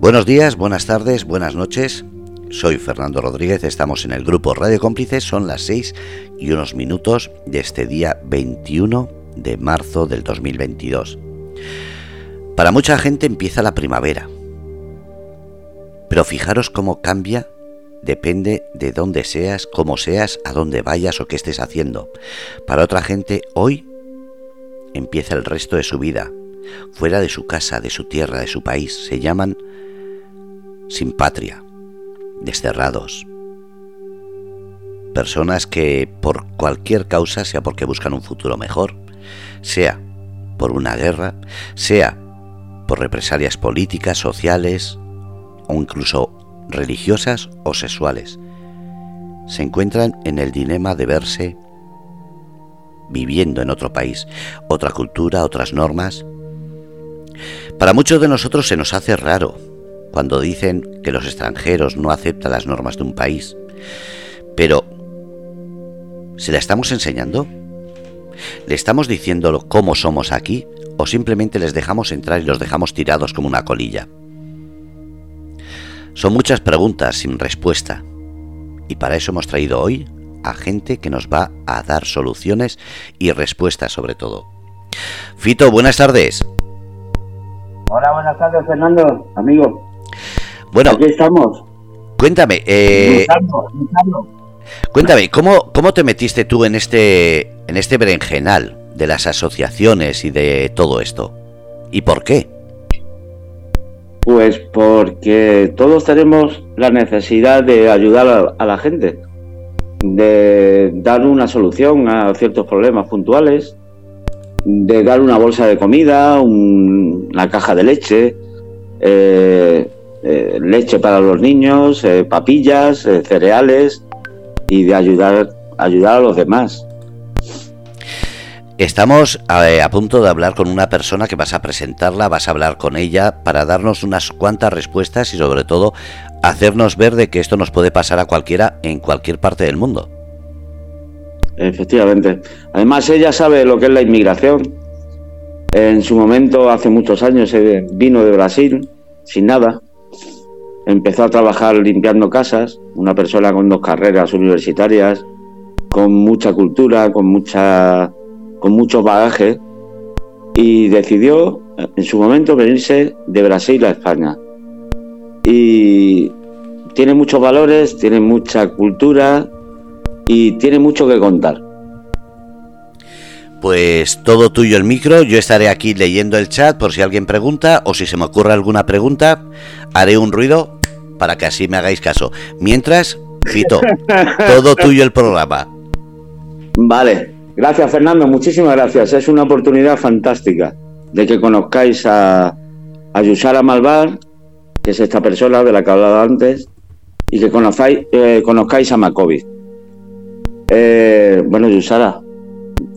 Buenos días, buenas tardes, buenas noches. Soy Fernando Rodríguez, estamos en el grupo Radio Cómplices, son las 6 y unos minutos de este día 21 de marzo del 2022. Para mucha gente empieza la primavera, pero fijaros cómo cambia, depende de dónde seas, cómo seas, a dónde vayas o qué estés haciendo. Para otra gente, hoy empieza el resto de su vida, fuera de su casa, de su tierra, de su país. Se llaman sin patria, desterrados. Personas que por cualquier causa, sea porque buscan un futuro mejor, sea por una guerra, sea por represalias políticas, sociales o incluso religiosas o sexuales, se encuentran en el dilema de verse viviendo en otro país, otra cultura, otras normas. Para muchos de nosotros se nos hace raro cuando dicen que los extranjeros no aceptan las normas de un país. Pero, ¿se la estamos enseñando? ¿Le estamos diciendo cómo somos aquí o simplemente les dejamos entrar y los dejamos tirados como una colilla? Son muchas preguntas sin respuesta y para eso hemos traído hoy a gente que nos va a dar soluciones y respuestas sobre todo. Fito, buenas tardes. Hola, buenas tardes, Fernando, amigo. Bueno, aquí estamos. Cuéntame, eh, cuéntame, ¿cómo, ¿cómo te metiste tú en este, en este berenjenal de las asociaciones y de todo esto? ¿Y por qué? Pues porque todos tenemos la necesidad de ayudar a, la gente, de dar una solución a ciertos problemas puntuales, de dar una bolsa de comida, una caja de leche, eh, eh, leche para los niños, eh, papillas, eh, cereales y de ayudar, ayudar a los demás. Estamos a, punto de hablar con una persona que vas a presentarla, vas a hablar con ella para darnos unas cuantas respuestas y sobre todo hacernos ver de que esto nos puede pasar a cualquiera en cualquier parte del mundo. Efectivamente. Además ella sabe lo que es la inmigración. En su momento, hace muchos años, vino de Brasil sin nada empezó a trabajar limpiando casas, una persona con dos carreras universitarias, con mucha cultura, con mucha con mucho bagaje y decidió en su momento venirse de Brasil a España. Y tiene muchos valores, tiene mucha cultura y tiene mucho que contar. Pues todo tuyo el micro, yo estaré aquí leyendo el chat por si alguien pregunta o si se me ocurre alguna pregunta, haré un ruido para que así me hagáis caso. Mientras, Fito, todo tuyo el programa. Vale, gracias Fernando, muchísimas gracias. Es una oportunidad fantástica de que conozcáis a, a Yusara Malvar, que es esta persona de la que hablaba antes, y que conozcáis, eh, conozcáis a Macovi. Eh, bueno, Yusara.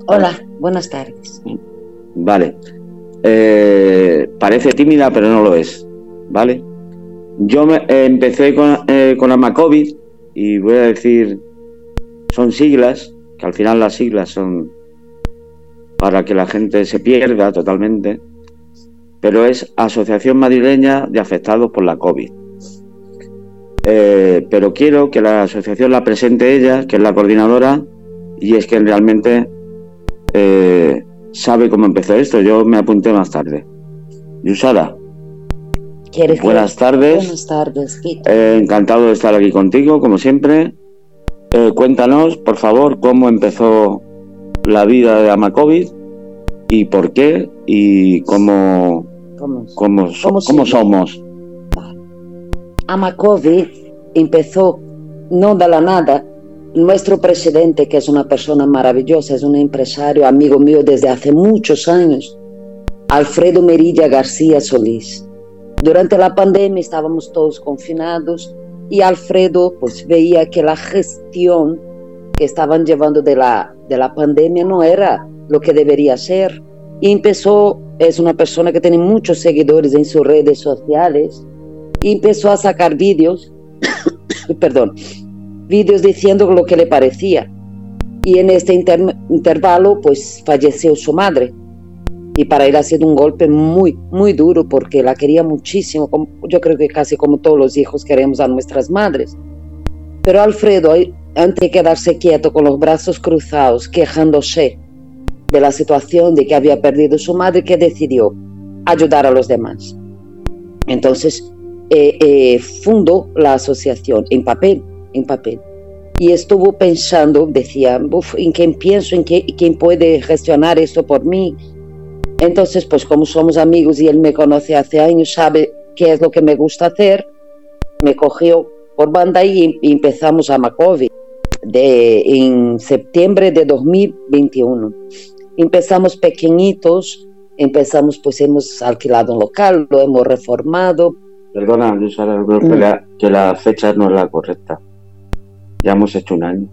Hola, buenas tardes. Vale. Eh, parece tímida, pero no lo es. ¿Vale? Yo me, eh, empecé con, eh, con y voy a decir, son siglas, que al final las siglas son para que la gente se pierda totalmente, pero es Asociación Madrileña de Afectados por la COVID. Eh, pero quiero que la asociación la presente ella, que es la coordinadora, y es que realmente sabe cómo empezó esto. Yo me apunté más tarde. Yusara. Buenas tardes. Buenas tardes. Eh, encantado de estar aquí contigo, como siempre. Eh, cuéntanos, por favor, cómo empezó la vida de Amacovid y por qué y cómo, cómo, somos. Amacovid empezó no de la nada. Nuestro presidente, que es una persona maravillosa, es un empresario, amigo mío desde hace muchos años, Alfredo Merilla García Solís durante la pandemia estábamos todos confinados y Alfredo pues veía que la gestión que estaban llevando de la, de la pandemia no era lo que debería ser. Y empezó, es una persona que tiene muchos seguidores en sus redes sociales, y empezó a sacar vídeos, perdón, vídeos diciendo lo que le parecía. Y en este intervalo pues falleció su madre. Y para él ha sido un golpe muy, muy duro porque la quería muchísimo, como, yo creo que casi como todos los hijos queremos a nuestras madres. Pero Alfredo, antes de quedarse quieto con los brazos cruzados, quejándose de la situación de que había perdido su madre, que decidió ayudar a los demás. Entonces, eh, eh, fundó la asociación en papel, en papel. Y estuvo pensando, decía, ¿en quién pienso? ¿En quién puede gestionar esto por mí? Entonces, pues como somos amigos y él me conoce hace años, sabe qué es lo que me gusta hacer, me cogió por banda y, empezamos a Macovi de, en septiembre de 2021. Empezamos pequeñitos, empezamos, pues hemos alquilado un local, lo hemos reformado. Perdona, Luisa, creo mm. que la fecha no es la correcta. Ya hemos hecho un año.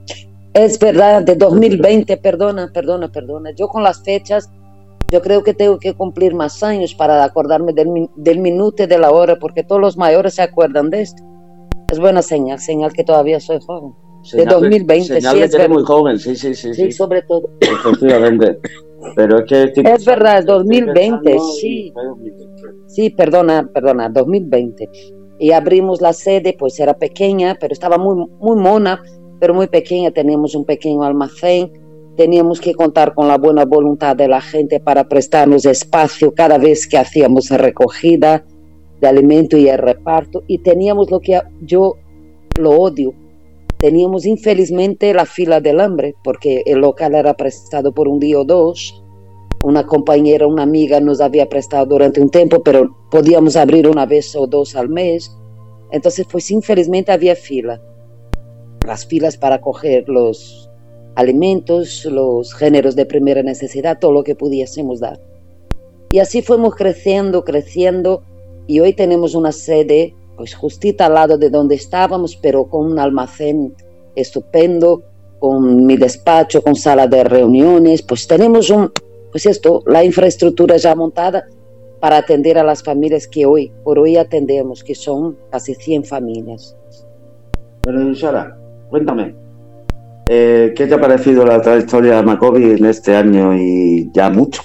Es verdad, de 2020, perdona, perdona, perdona. Yo con las fechas yo creo que tengo que cumplir más años para acordarme del, del minuto y de la hora, porque todos los mayores se acuerdan de esto. Es buena señal, señal que todavía soy joven. de 2020, señal sí, es muy joven, sí, sí, sí. Sí, sobre todo. Efectivamente. Pero es que... Es verdad, es 2020, sí. Sí, perdona, perdona, 2020. Y abrimos la sede, pues era pequeña, pero estaba muy, muy mona, pero muy pequeña. Teníamos un pequeño almacén teníamos que contar con la buena voluntad de la gente para prestarnos espacio cada vez que hacíamos recogida de alimento y el reparto. Y teníamos lo que yo lo odio. Teníamos infelizmente la fila del hambre, porque el local era prestado por un día o dos. Una compañera, una amiga nos había prestado durante un tiempo, pero podíamos abrir una vez o dos al mes. Entonces, pues infelizmente había fila. Las filas para coger los, alimentos, los géneros de primera necesidad, todo lo que pudiésemos dar. Y así fuimos creciendo, creciendo, y hoy tenemos una sede, pues justita al lado de donde estábamos, pero con un almacén estupendo, con mi despacho, con sala de reuniones, pues tenemos un, pues esto, la infraestructura ya montada para atender a las familias que hoy, por hoy atendemos, que son casi 100 familias. Bueno, Sara, cuéntame, eh, ¿Qué te ha parecido la trayectoria de Macobi en este año y ya mucho?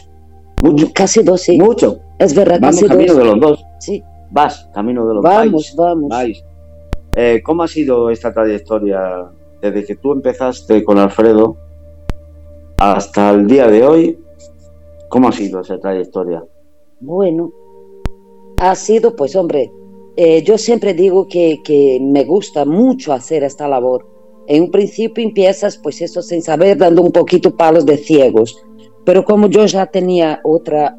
Mucho. Casi dos, sí. Mucho. Es verdad, Vamos camino de los dos. Sí. Vas, camino de los dos. Vamos, vamos. Eh, ¿Cómo ha sido esta trayectoria desde que tú empezaste con Alfredo hasta el día de hoy? ¿Cómo ha sido esa trayectoria? Bueno, ha sido, pues hombre, eh, yo siempre digo que, que me gusta mucho hacer esta labor en un principio empiezas, pues eso sin saber, dando un poquito palos de ciegos. Pero como yo ya tenía otra,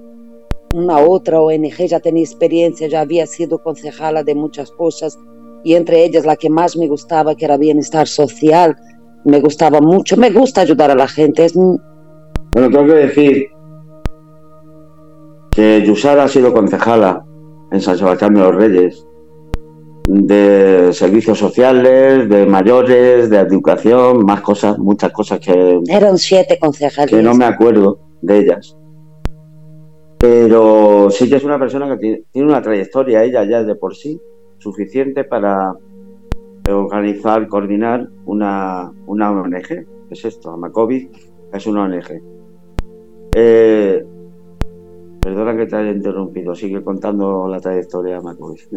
una otra ONG, ya tenía experiencia, ya había sido concejala de muchas cosas, y entre ellas la que más me gustaba, que era bienestar social, me gustaba mucho, me gusta ayudar a la gente. Es... Bueno, tengo que decir que Yusara ha sido concejala en San Sebastián de los Reyes de servicios sociales, de mayores, de educación, más cosas, muchas cosas que... Eran siete concejales. Que no me acuerdo de ellas. Pero sí que es una persona que tiene una trayectoria, ella ya de por sí, suficiente para organizar, coordinar una, una ONG. Es esto, Amacovic es una ONG. Eh, perdona que te haya interrumpido, sigue contando la trayectoria de Amacovic.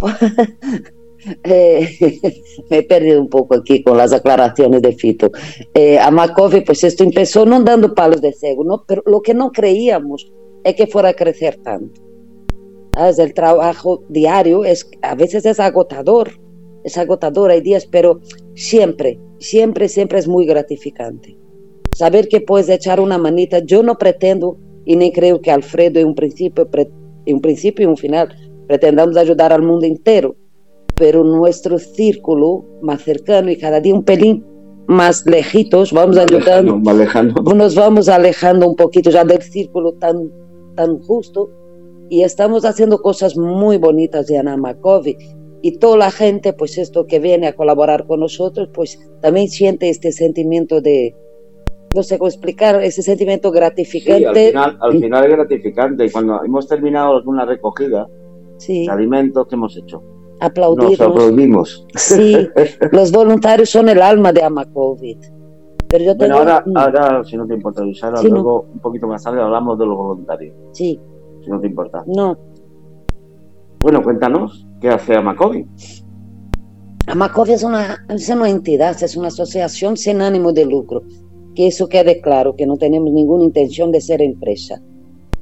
Eh, me he perdido un poco aquí con las aclaraciones de Fito. Eh, a Macovi, pues esto empezó no dando palos de cego, ¿no? pero lo que no creíamos es que fuera a crecer tanto. El trabajo diario es, a veces es agotador, es agotador, hay días, pero siempre, siempre, siempre es muy gratificante. Saber que puedes echar una manita, yo no pretendo y ni creo que Alfredo en un principio, en un principio y un final pretendamos ayudar al mundo entero, pero nuestro círculo más cercano y cada día un pelín más lejitos, vamos ayudando, nos vamos alejando un poquito ya del círculo tan, tan justo y estamos haciendo cosas muy bonitas en Amacovi y toda la gente, pues esto que viene a colaborar con nosotros, pues también siente este sentimiento de, no sé cómo explicar, ese sentimiento gratificante. al, final, al final es gratificante. Cuando hemos terminado alguna recogida, sí. alimentos que hemos hecho. Aplaudimos. Nos aplaudimos. Sí, los voluntarios son el alma de Amacovid. Pero yo bueno, ahora, ahora, si no te importa, Luisana, luego un poquito más tarde hablamos de los voluntarios. Sí. Si no te importa. No. Bueno, cuéntanos, ¿qué hace Amacovi? Amacovi es una, es una entidad, es una asociación sin ánimo de lucro. Que eso quede claro, que no tenemos ninguna intención de ser empresa.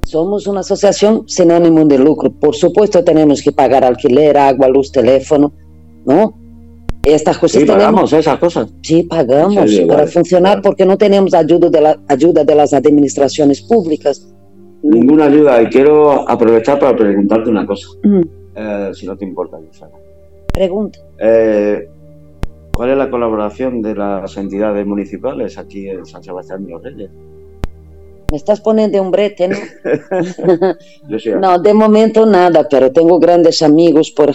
Somos una asociación sin ánimo de lucro. Por supuesto, tenemos que pagar alquiler, agua, luz, teléfono, ¿no? Estas cosas sí, pagamos esas cosas. Sí, pagamos para funcionar porque no tenemos ayuda de, la, ayuda de las administraciones públicas. Ninguna ayuda. Y quiero aprovechar para preguntarte una cosa, mm. eh, si no te importa, Susana. Pregunta. Eh, ¿Cuál es la colaboración de las entidades municipales aquí en San Sebastián de los Reyes? Me estás poniendo un brete, ¿no? no, de momento nada, pero tengo grandes amigos por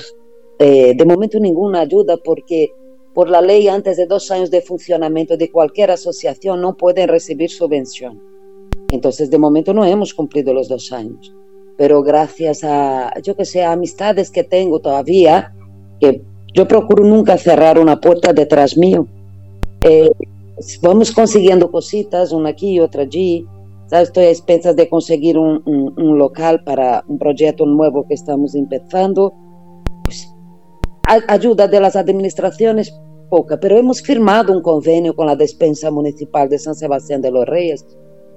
eh, de momento ninguna ayuda porque por la ley antes de dos años de funcionamiento de cualquier asociación no pueden recibir subvención. Entonces de momento no hemos cumplido los dos años. Pero gracias a, yo que sé, amistades que tengo todavía, que yo procuro nunca cerrar una puerta detrás mío. Eh, vamos consiguiendo cositas, una aquí y otra allí. Estoy a expensas de conseguir un, un local para un proyecto nuevo que estamos empezando ayuda de las administraciones poca, pero hemos firmado un convenio con la despensa municipal de San Sebastián de los Reyes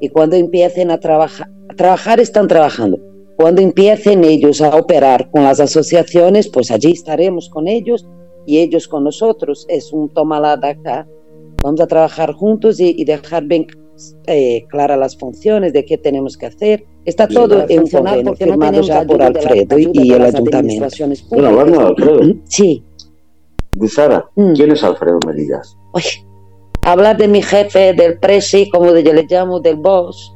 y cuando empiecen a trabajar, a trabajar están trabajando. Cuando empiecen ellos a operar con las asociaciones, pues allí estaremos con ellos y ellos con nosotros. Es un tomalada acá. Vamos a trabajar juntos y, y dejar bien eh, claras las funciones de qué tenemos que hacer. Está todo en no tenemos ya por Alfredo y, el ayuntamiento. Bueno, hablando de Alfredo. Sí. Sara, mm. ¿quién es Alfredo Melillas? hablar de mi jefe, del presi, como yo le llamo, del boss,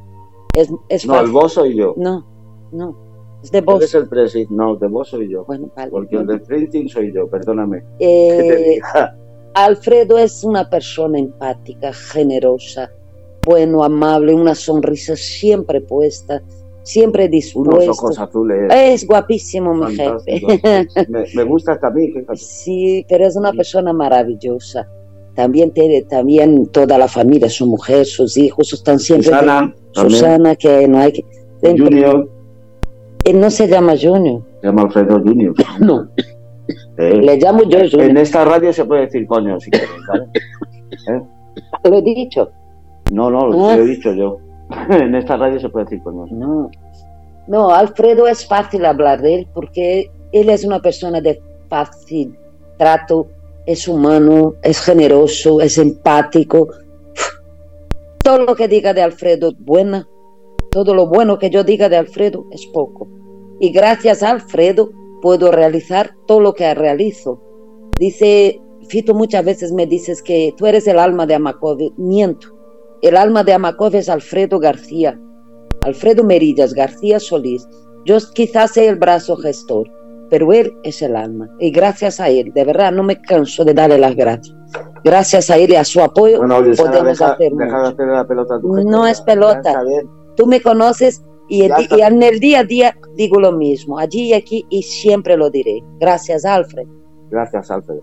es, es No, el boss soy yo. No, no. Es de boss. es el presi? No, de boss soy yo. Bueno, vale, Porque el de printing soy yo, perdóname. Eh, Alfredo es una persona empática, generosa, bueno, amable, una sonrisa siempre puesta, siempre dispuesto. Unos ojos azules. Es guapísimo mi jefe. Me, gusta también. Sí, pero es una persona maravillosa. También tiene también toda la familia, su mujer, sus hijos, están siempre. Susana. Susana, que no hay que. Junior. Él no se llama Junior. Se llama Alfredo Junior. No. Le llamo yo Junior. En esta radio se puede decir coño si quieres, ¿vale? ¿Eh? Lo he dicho. No, no, lo ah. he dicho yo. en esta radio se puede decir con No. no, Alfredo es fácil hablar de él porque él es una persona de fácil trato, es humano, es generoso, es empático. Todo lo que diga de Alfredo es buena. Todo lo bueno que yo diga de Alfredo es poco. Y gracias a Alfredo puedo realizar todo lo que realizo. Dice, Fito, muchas veces me dices que tú eres el alma de Amacovi. Miento el alma de Amakov es Alfredo García, Alfredo Merillas García Solís. Yo quizás sea el brazo gestor, pero él es el alma. Y gracias a él, de verdad, no me canso de darle las gracias. Gracias a él y a su apoyo podemos hacer la pelota No es pelota. Tú me conoces y, en el día a día digo lo mismo, allí y aquí, y siempre lo diré. Gracias, Alfred. Gracias, Alfred.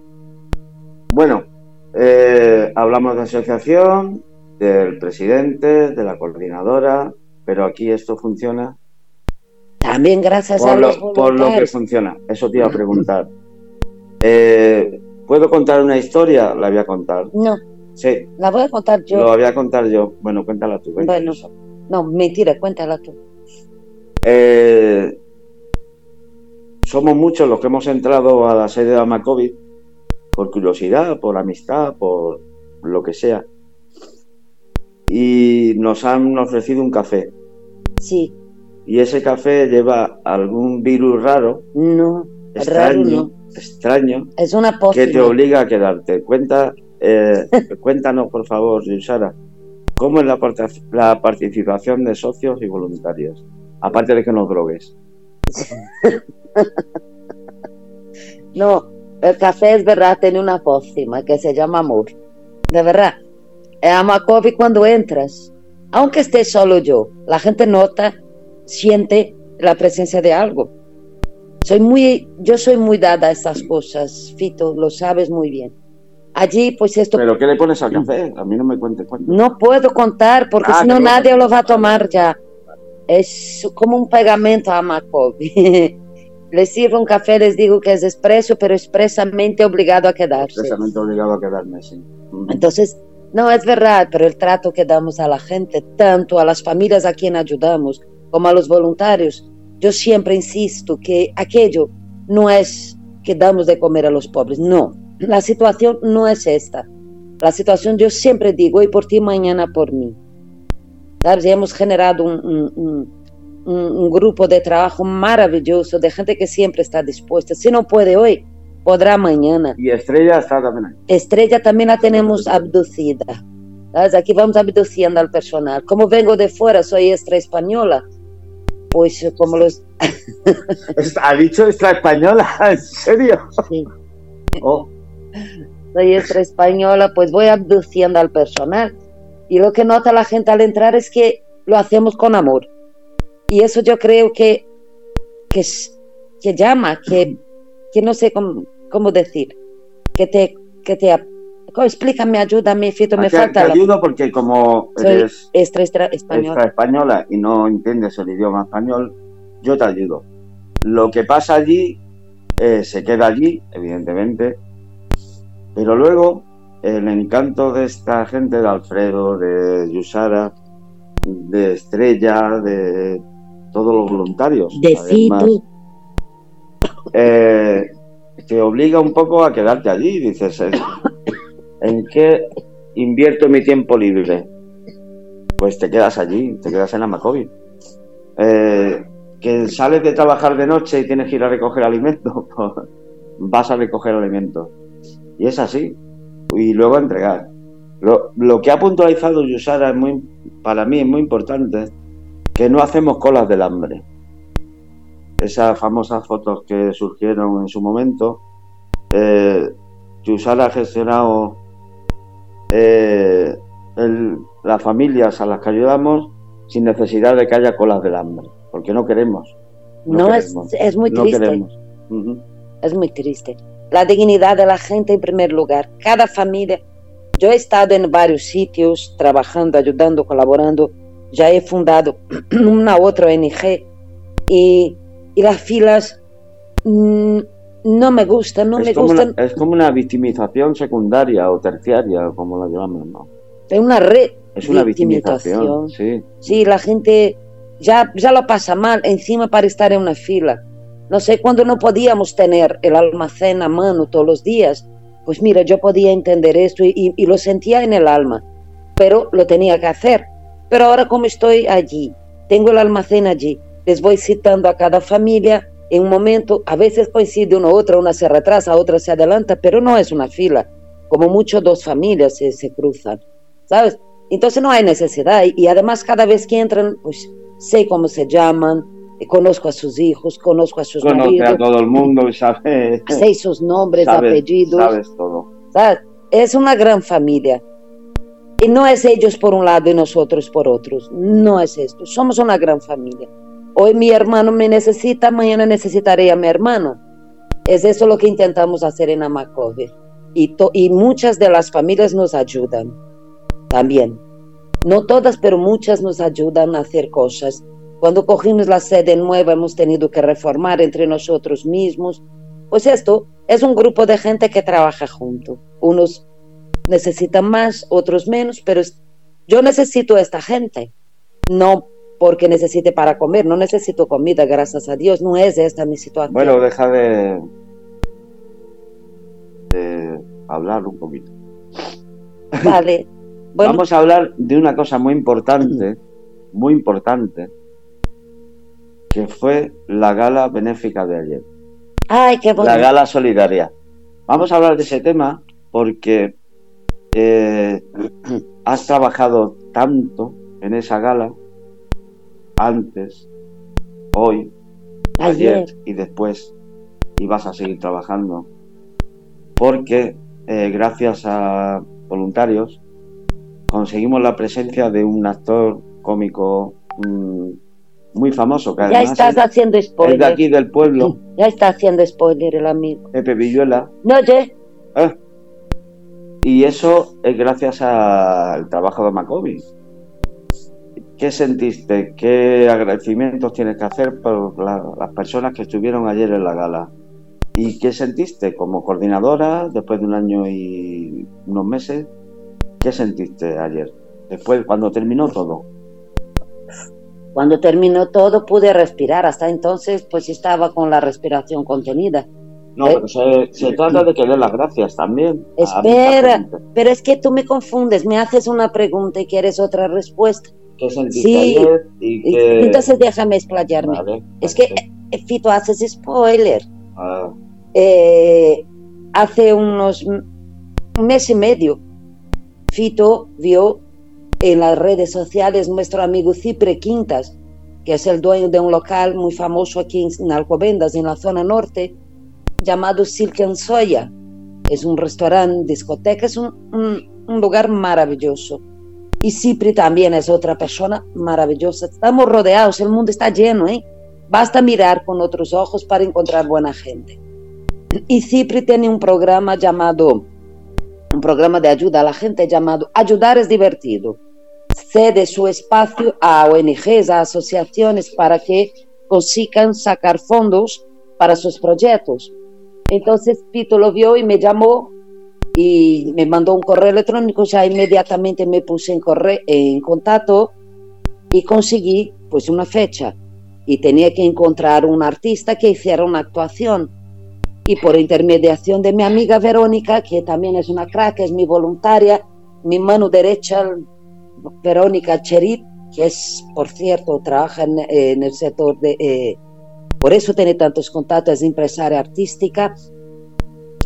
Bueno, eh, hablamos de asociación, del presidente, de la coordinadora, pero aquí esto funciona. También gracias a los Por lo que funciona, eso te iba a preguntar. Eh, ¿Puedo contar una historia? La voy a contar. No. Sí. La voy a contar yo. Lo voy a contar yo. Bueno, cuéntala tú. Bueno, no, mentira, cuéntala tú. Eh, somos muchos los que hemos entrado a la sede de Amacovid por curiosidad, por amistad, por lo que sea y nos han ofrecido un café. Sí. Y ese café lleva algún virus raro. No, extraño, raro no. extraño. Es una Que te obliga a quedarte. Cuenta, eh, cuéntanos, por favor, Yusara, ¿cómo es la, la participación de socios y voluntarios? Aparte de que no drogues. no, el café es verdad, tiene una pócima que se llama amor. De verdad a COVID cuando entras, aunque esté solo yo, la gente nota, siente la presencia de algo. Soy muy, yo soy muy dada a estas cosas, Fito, lo sabes muy bien. Allí, pues esto... ¿Pero qué le pones al café? A mí no me cuentes cuánto. No puedo contar porque Ah, si no nadie lo va a tomar ya. Es como un pegamento a Macobi. les sirvo un café, les digo que es expreso, pero expresamente obligado a quedarse. Expresamente obligado a quedarme, sí. Entonces, no es verdad, pero el trato que damos a la gente, tanto a las familias a quien ayudamos como a los voluntarios, yo siempre insisto que aquello no es que damos de comer a los pobres, no. La situación no es esta. La situación, yo siempre digo, hoy por ti, mañana por mí. ¿Sabes? Y hemos generado un, grupo de trabajo maravilloso, de gente que siempre está dispuesta. Si no puede hoy, podrá mañana. Y Estrella está también ahí. Estrella también la tenemos abducida. ¿sabes? Aquí vamos abduciendo al personal. Como vengo de fuera, soy extra española. Pues como los... ¿Ha dicho extra española? ¿En serio? sí, Oh, soy extra española, pues voy abduciendo al personal. Y lo que nota la gente al entrar es que lo hacemos con amor. Y eso yo creo que, que, que llama, que, que no sé cómo, cómo decir, que te... Que te explícame, ayúdame, Fito, me te, falta te la... ayudo porque como Soy eres extra, extra española. extra española y no entiendes el idioma español, yo te ayudo. Lo que pasa allí eh, se queda allí, evidentemente, pero luego el encanto de esta gente, de Alfredo, de Yusara, de Estrella, de todos los voluntarios, De Fito. eh, te obliga un poco a quedarte allí. Dices, "Eh, ¿en qué invierto mi tiempo libre? Pues te quedas allí, te quedas en Amacobi. Eh, que sales de trabajar de noche y tienes que ir a recoger alimentos, pues vas a recoger alimentos. Y es así. Y luego a entregar. Lo, lo que ha puntualizado Yusara es muy, para mí es muy importante, que no hacemos colas del hambre esas famosas fotos que surgieron en su momento. Eh, Yusara ha gestionado eh, el- las familias a las que ayudamos sin necesidad de que haya colas del hambre, porque no queremos. No, es, queremos, es muy no triste, queremos. Ujú. es muy triste. La dignidad de la gente en primer lugar. Cada familia. Yo he estado en varios sitios trabajando, ayudando, colaborando. Ya he fundado una otra ONG y, y las filas mm, no me gustan, no es, me como gustan. una, es como una victimización secundaria o terciaria, como la llamamos, ¿no? Es una re Es una victimización. victimización, sí. Sí, la gente ya, ya lo pasa mal encima para estar en una fila. No sé, cuando no podíamos tener el almacén a mano todos los días, pues mira, yo podía entender esto y, y- y lo sentía en el alma, pero lo tenía que hacer. Pero ahora como estoy allí, tengo el almacén allí, les voy citando a cada familia en un momento, a veces coincide uno otra, una se retrasa, otra se adelanta, pero no es una fila, como mucho dos familias se, se cruzan, ¿sabes? Entonces no hay necesidad y, y además cada vez que entran, pues sé cómo se llaman, conozco a sus hijos, conozco a sus Conoce maridos, a todo el mundo y sabe, sé sus nombres, sabes, apellidos, sabes todo. ¿sabes? Es una gran familia. Y no es ellos por un lado y nosotros por otros. No es esto. Somos una gran familia. Hoy mi hermano me necesita, mañana necesitaré a mi hermano. Es eso lo que intentamos hacer en Amacove. Y, y muchas de las familias nos ayudan también. No todas, pero muchas nos ayudan a hacer cosas. Cuando cogimos la sede nueva hemos tenido que reformar entre nosotros mismos. Pues esto es un grupo de gente que trabaja junto. Unos necesitan más, otros menos, pero yo necesito a esta gente. No porque necesite para comer, no necesito comida, gracias a Dios, no es esta mi situación. Bueno, deja de, de hablar un poquito. vale. Bueno, Vamos a hablar de una cosa muy importante, muy importante, que fue la gala benéfica de ayer, ay, qué bonito. la gala solidaria. Vamos a hablar de ese tema porque eh, has trabajado tanto en esa gala antes, hoy, ayer, Ayer. y después, y vas a seguir trabajando, porque eh, gracias a voluntarios conseguimos la presencia de un actor cómico mm, muy famoso, que Ya estás es, haciendo es de spoiler. aquí del pueblo, Ya está haciendo spoiler el amigo. Pepe Villuela. No, oye, ¿eh? Y eso es gracias al trabajo de Macobi. ¿Qué sentiste? ¿Qué agradecimientos tienes que hacer por las personas que estuvieron ayer en la gala? ¿Y qué sentiste como coordinadora después de un año y unos meses? ¿Qué sentiste ayer? Después, cuando terminó todo. Cuando terminó todo pude respirar. Hasta entonces pues estaba con la respiración contenida. No, eh, pero se, trata de que dé las gracias también. Espera, pero es que tú me confundes. Me haces una pregunta y quieres otra respuesta. ¿Qué sentiste ayer? Y Entonces déjame explayarme. es que, eh, Fito, haces spoiler. Ah. Eh, hace unos un mes y medio, Fito vio en las redes sociales nuestro amigo Cipre Quintas, que es el dueño de un local muy famoso aquí en Alcobendas, en la zona norte, llamado Silk and Soya. Es un restaurante, discoteca, es un, un lugar maravilloso. Y Cipri también es otra persona maravillosa. Estamos rodeados, el mundo está lleno, ¿eh? Basta mirar con otros ojos para encontrar buena gente. Y Cipri tiene un programa llamado, un programa de ayuda a la gente llamado Ayudar es divertido. Cede su espacio a ONGs, a asociaciones para que consigan sacar fondos para sus proyectos. Entonces Pito lo vio y me llamó y me mandó un correo electrónico, ya inmediatamente me puse en, en contacto y conseguí pues una fecha. Y tenía que encontrar un artista que hiciera una actuación. Y por intermediación de mi amiga Verónica, que también es una crack, es mi voluntaria, mi mano derecha, Verónica Cherit, que es, por cierto, trabaja en, el sector de... Eh, por eso tiene tantos contactos, es empresaria artística,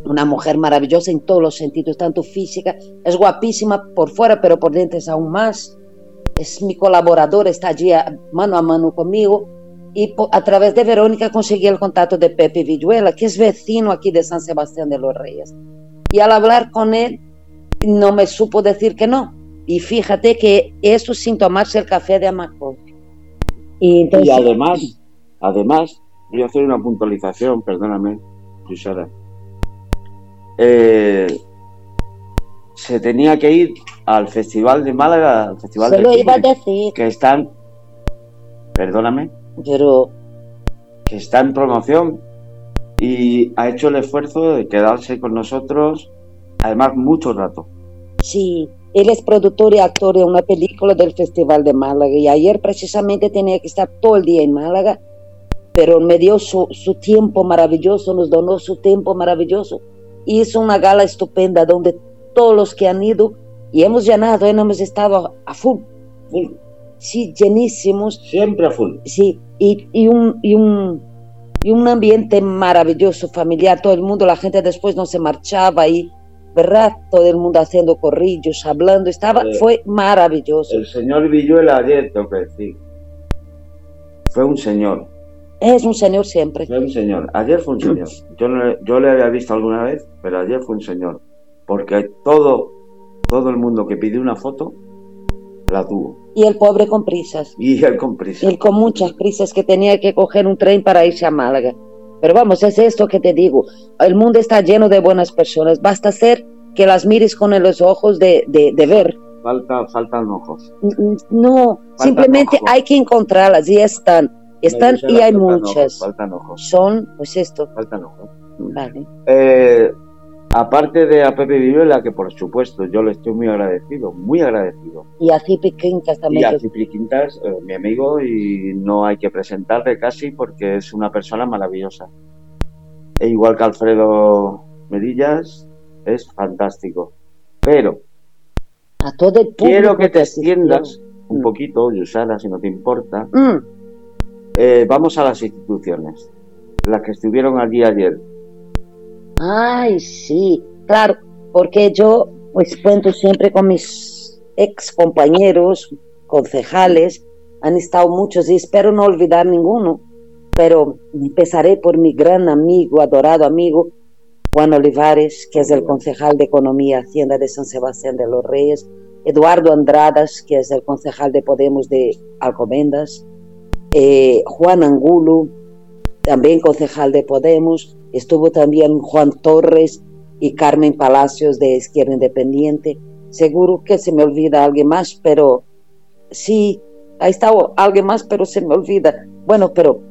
una mujer maravillosa en todos los sentidos, tanto física, es guapísima por fuera, pero por dentro es aún más. Es mi colaboradora, está allí mano a mano conmigo y a través de Verónica conseguí el contacto de Pepe Villuela, que es vecino aquí de San Sebastián de los Reyes. Y al hablar con él, no me supo decir que no. Y fíjate que eso sin tomarse el café de Amaco. Y, y además, además, voy a hacer una puntualización, perdóname, Susana. Eh, se tenía que ir al Festival de Málaga, al Festival de iba a decir. que están, perdóname, pero que está en promoción y ha hecho el esfuerzo de quedarse con nosotros, además mucho rato. Sí, él es productor y actor de una película del Festival de Málaga y ayer precisamente tenía que estar todo el día en Málaga, pero me dio su, su tiempo maravilloso, nos donó su tiempo maravilloso hizo una gala estupenda donde todos los que han ido y hemos llenado, hemos estado a, full. full sí, llenísimos. Siempre a full. Sí, y, y, un, y, un, y un ambiente maravilloso, familiar, todo el mundo, la gente después no se marchaba y, ¿verdad? Todo el mundo haciendo corrillos, hablando, estaba, eh, fue maravilloso. El señor Villuela ayer, tengo que decir, fue un señor. Es un señor siempre. Fue un señor. Ayer fue un señor. Yo, no, yo le había visto alguna vez, pero ayer fue un señor. Porque todo, todo el mundo que pidió una foto la tuvo. Y el pobre con prisas. Y él con prisas. Él con muchas prisas que tenía que coger un tren para irse a Málaga. Pero vamos, es esto que te digo. El mundo está lleno de buenas personas. Basta ser que las mires con los ojos de, de, ver. Falta, faltan ojos. No, simplemente hay que encontrarlas y están. Están y hay muchas. faltan ojos. Son, pues esto. Faltan ojos. Vale. Eh, Aparte de a Pepe Villuela, que por supuesto yo le estoy muy agradecido, muy agradecido. Y a Cipri Quintas también. Y a Cipri Quintas, eh, mi amigo, y no hay que presentarle casi porque es una persona maravillosa. E igual que Alfredo Medillas, es fantástico. Pero a todo el quiero que te extiendas un mm. poquito, Yusara, si no te importa. Mm. Eh, vamos a las instituciones, las que estuvieron allí ayer. Ay, sí, claro, porque yo pues cuento siempre con mis ex compañeros, concejales, han estado muchos y espero no olvidar ninguno, pero empezaré por mi gran amigo, adorado amigo, Juan Olivares, que es el concejal de Economía y Hacienda de San Sebastián de los Reyes, Eduardo Andradas, que es el concejal de Podemos de Alcomendas, eh, Juan Angulo, también concejal de Podemos, estuvo también Juan Torres, y Carmen Palacios de Izquierda Independiente. Seguro que se me olvida alguien más, pero sí, ahí está alguien más, pero se me olvida. Bueno, pero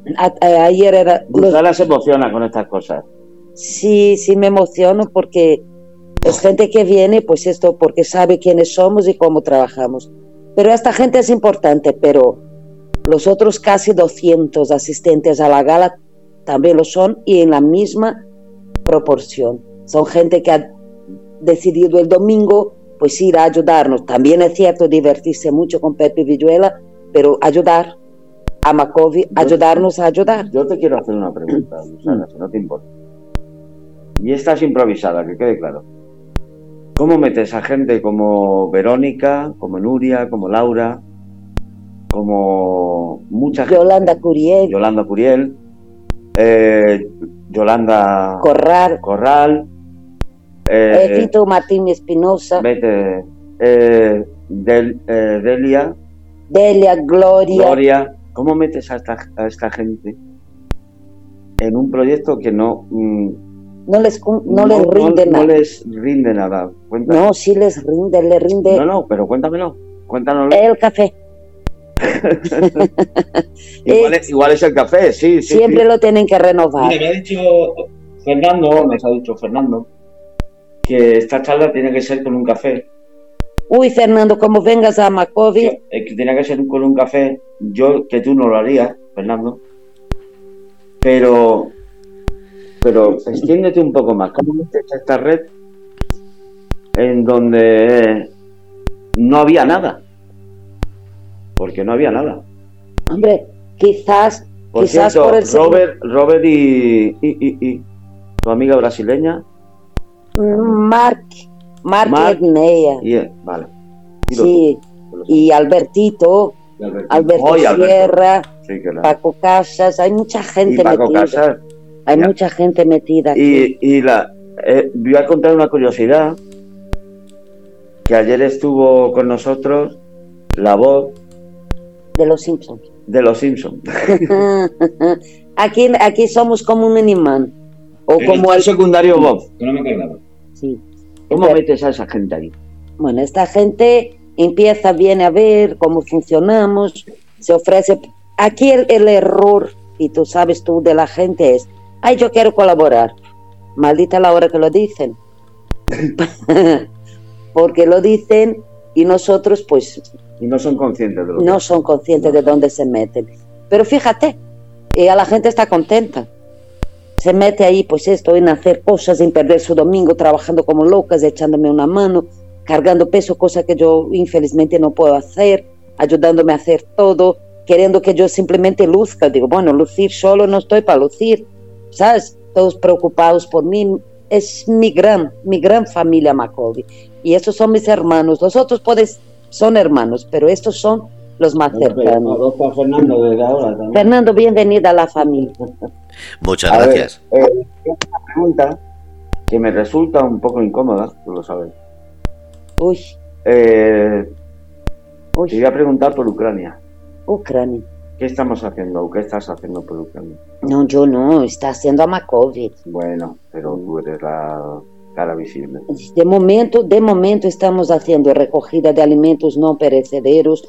ayer era... Gonzala se emociona con estas cosas. Sí, sí me emociono porque es gente que viene, pues esto, porque sabe quiénes somos y cómo trabajamos. Pero esta gente es importante, pero los otros casi 200 asistentes a la gala también lo son y en la misma proporción. Son gente que ha decidido el domingo pues ir a ayudarnos. También es cierto divertirse mucho con Pepe Villuela, pero ayudar a Macovi, ayudarnos a ayudar. Yo te quiero hacer una pregunta, Susana, si no te importa. Y esta es improvisada, que quede claro. ¿Cómo metes a gente como Verónica, como Nuria, como Laura, como mucha gente? Yolanda Curiel. Yolanda Curiel. Eh, Yolanda Corral. Corral. Eh, Martín Espinosa. Vete. Eh, Del, eh, Delia. Delia, Gloria. Gloria. ¿Cómo metes a esta, a esta gente en un proyecto que no... Mm, no les, no, les rinde nada. No les rinde nada. No, sí les rinde, le rinde. No, no, pero cuéntamelo. Cuéntanos. El café. igual, es, igual, es, el café, sí. sí siempre lo tienen que renovar. me ha dicho Fernando, me ha dicho Fernando, que esta charla tiene que ser con un café. Uy, Fernando, como vengas a Macovi. Que, eh, que tiene que ser con un café. Yo, que tú no lo harías, Fernando. Pero, pero extiéndete un poco más. ¿Cómo metes esta red en donde no había nada? Porque no había nada. Hombre, quizás, por quizás cierto, por el Robert, Robert y, y, y, y tu amiga brasileña. Mark, Mark, Mark Ednea. Yeah, vale. Sí, y Albertito, Y Albertito. Alberto Oye, Alberto. Sierra, Sí, claro. Paco Casas, hay mucha gente y Paco metida. Casas. Hay ya. mucha gente metida aquí. Y, y la, eh, voy a contar una curiosidad. Que ayer estuvo con nosotros la voz de los Simpsons. de los Simpsons. aquí, aquí somos como un imán. O como el. secundario Bob. No me acordaba. Sí. ¿Cómo Pero- metes a esa gente ahí? Bueno, esta gente empieza, viene a ver cómo funcionamos, se ofrece. Aquí el, el error, y tú sabes tú, de la gente es, ay, yo quiero colaborar. Maldita la hora que lo dicen. Porque lo dicen y nosotros pues Y no son conscientes de lo no son conscientes de dónde se meten. Pero fíjate, eh, a la gente está contenta. Se mete ahí, pues esto, en hacer cosas, en perder su domingo trabajando como locas, echándome una mano, cargando peso, cosa que yo infelizmente no puedo hacer, ayudándome a hacer todo, queriendo que yo simplemente luzca. Digo, bueno, lucir solo no estoy para lucir, ¿sabes? Todos preocupados por mí. Es mi gran, mi gran familia Macaulay. Y estos son mis hermanos. Los otros puedes, son hermanos, pero estos son los más cercanos. Fernando desde ahora también. Fernando, bienvenida a la familia. Muchas A ver, gracias. eh, una pregunta que me resulta un poco incómoda, tú lo sabes. Uy, Eh, te uy, voy a preguntar por Ucrania. Ucrania. ¿Qué estamos haciendo o qué estás haciendo por Ucrania? No, yo no, está haciendo a Makovic. Bueno, pero tú eres la cara visible. De momento, de momento estamos haciendo recogida de alimentos no perecederos,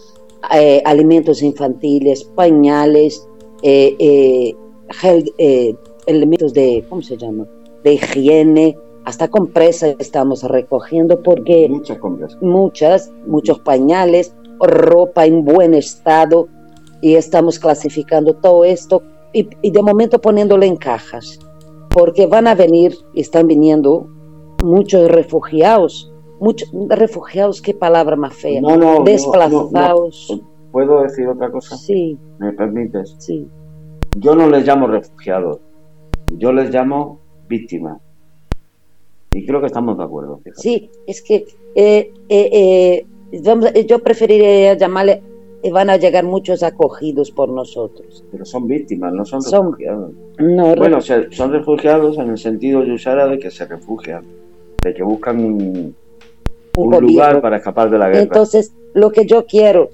eh, alimentos infantiles, pañales, eh, eh, gel- eh, elementos de, ¿cómo se llama? De higiene, hasta compresas estamos recogiendo porque Muchas compras. muchas, muchos pañales, ropa en buen estado y estamos clasificando todo esto y, y de momento poniéndolo en cajas, porque van a venir, están viniendo muchos refugiados, muchos refugiados, qué palabra más fea, No, no, desplazados. no. ¿Puedo decir otra cosa? Sí, ¿Me permites? sí. Yo no les llamo refugiados, yo les llamo víctimas. Y creo que estamos de acuerdo. fíjate. Sí, es que eh, eh, eh, vamos, yo preferiría llamarle, eh, van a llegar muchos acogidos por nosotros. Pero son víctimas, no son Son- refugiados. No, Bueno, son refugiados en el sentido, Yusara, de que se refugian, de que buscan un, lugar para escapar de la guerra. Entonces, lo que yo quiero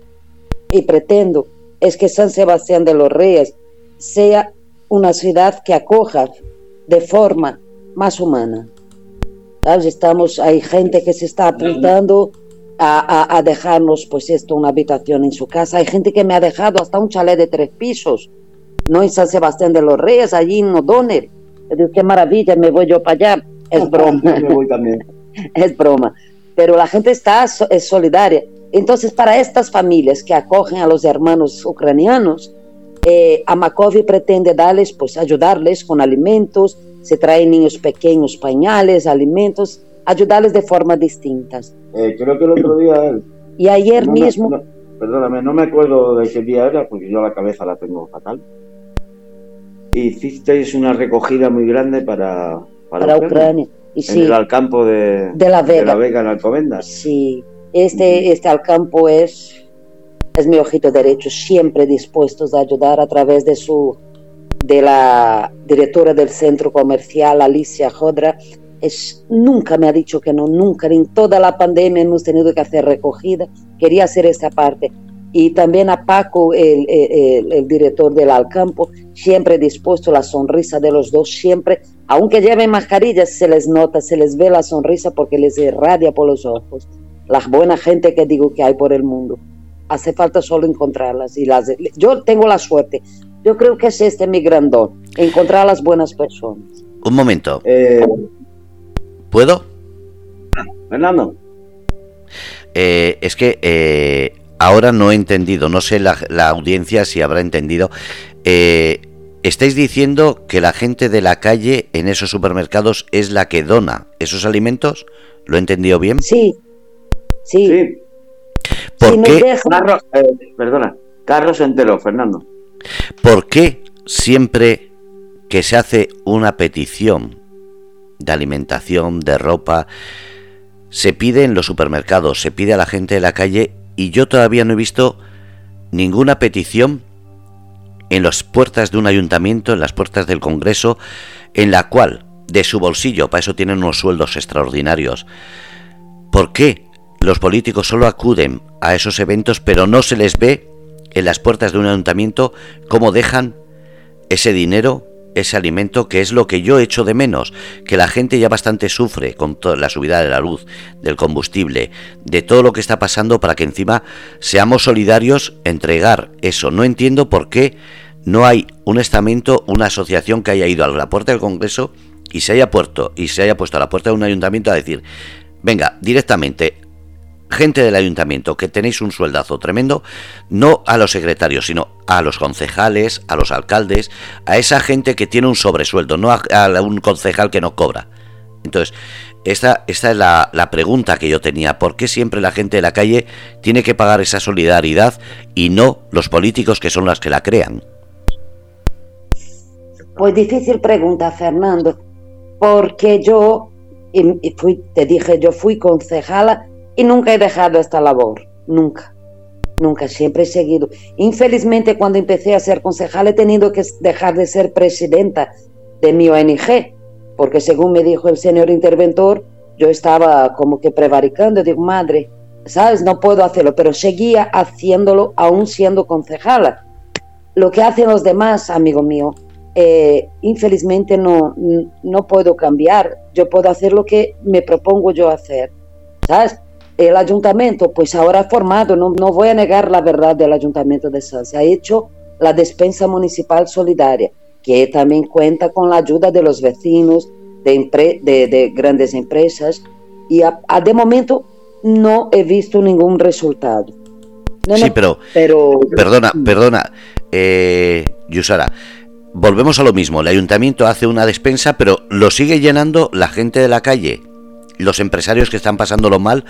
y pretendo es que San Sebastián de los Reyes sea una ciudad que acoja de forma más humana. Estamos, hay gente que se está apuntando a, dejarnos, pues esto, una habitación en su casa. Hay gente que me ha dejado hasta un chalet de tres pisos, no en San Sebastián de los Reyes, allí en O'Donnell. Qué maravilla, me voy yo para allá. Es broma. es broma. Pero la gente está es solidaria. Entonces, para estas familias que acogen a los hermanos ucranianos, eh, Amakovi pretende darles, pues ayudarles con alimentos, se traen niños pequeños, pañales, alimentos, ayudarles de formas distintas. Eh, creo que el otro día... Y ayer mismo... perdóname, no me acuerdo de qué día era, porque yo la cabeza la tengo fatal. Hicisteis una recogida muy grande para, para, Ucrania. Y en el Alcampo de, de, la Vega. de la Vega en Alcobendas. Sí, este, este Alcampo es, es mi ojito derecho, siempre dispuestos a ayudar a través de su de la directora del centro comercial, Alicia Jodra, es, nunca me ha dicho que no, nunca, en toda la pandemia hemos tenido que hacer recogida, quería hacer esta parte. Y también a Paco, el, el, director del Alcampo, siempre dispuesto, la sonrisa de los dos, siempre, aunque lleven mascarillas, se les nota, se les ve la sonrisa porque les irradia por los ojos. La buena gente que digo que hay por el mundo. Hace falta solo encontrarlas. y las Yo tengo la suerte, yo creo que es este mi gran don, encontrar a las buenas personas. Un momento. Eh, ¿Puedo? Fernando. Eh, es que eh, ahora no he entendido, no sé la, audiencia si habrá entendido. Estáis diciendo que la gente de la calle en esos supermercados es la que dona esos alimentos. ¿Lo he entendido bien? Sí. Sí. ¿Por qué? perdona, Carlos entero, Fernando. ¿Por qué siempre que se hace una petición de alimentación, de ropa, se pide en los supermercados, se pide a la gente de la calle y yo todavía no he visto ninguna petición en las puertas de un ayuntamiento, en las puertas del Congreso, en la cual de su bolsillo, para eso tienen unos sueldos extraordinarios, ¿por qué los políticos solo acuden a esos eventos pero no se les ve en las puertas de un ayuntamiento cómo dejan ese dinero, ese alimento, que es lo que yo echo de menos, que la gente ya bastante sufre con toda la subida de la luz, del combustible, de todo lo que está pasando para que encima seamos solidarios, entregar eso. No entiendo por qué no hay un estamento, una asociación que haya ido a la puerta del Congreso y se haya puesto y se haya puesto a la puerta de un ayuntamiento a decir, venga, directamente gente del ayuntamiento que tenéis un sueldazo tremendo, no a los secretarios, sino a los concejales, a los alcaldes, a esa gente que tiene un sobresueldo, no a, un concejal que no cobra. Entonces, esta, es la, pregunta que yo tenía. ¿Por qué siempre la gente de la calle tiene que pagar esa solidaridad y no los políticos que son los que la crean? Pues difícil pregunta, Fernando, porque yo, y fui, te dije, yo fui concejala y nunca he dejado esta labor, nunca, nunca, siempre he seguido. Infelizmente cuando empecé a ser concejal he tenido que dejar de ser presidenta de mi ONG, porque según me dijo el señor interventor, yo estaba como que prevaricando, digo, madre, ¿sabes? No puedo hacerlo, pero seguía haciéndolo aún siendo concejala. Lo que hacen los demás, amigo mío, eh, infelizmente no, no puedo cambiar. Yo puedo hacer lo que me propongo yo hacer, ¿sabes? El ayuntamiento, pues ahora formado, no, no voy a negar la verdad del ayuntamiento de se ha hecho la despensa municipal solidaria, que también cuenta con la ayuda de los vecinos, de, de, grandes empresas, y de momento no he visto ningún resultado. sí, pero, pero, perdona, perdona, eh, Yusara, volvemos a lo mismo, el ayuntamiento hace una despensa, pero lo sigue llenando la gente de la calle, los empresarios que están pasándolo mal,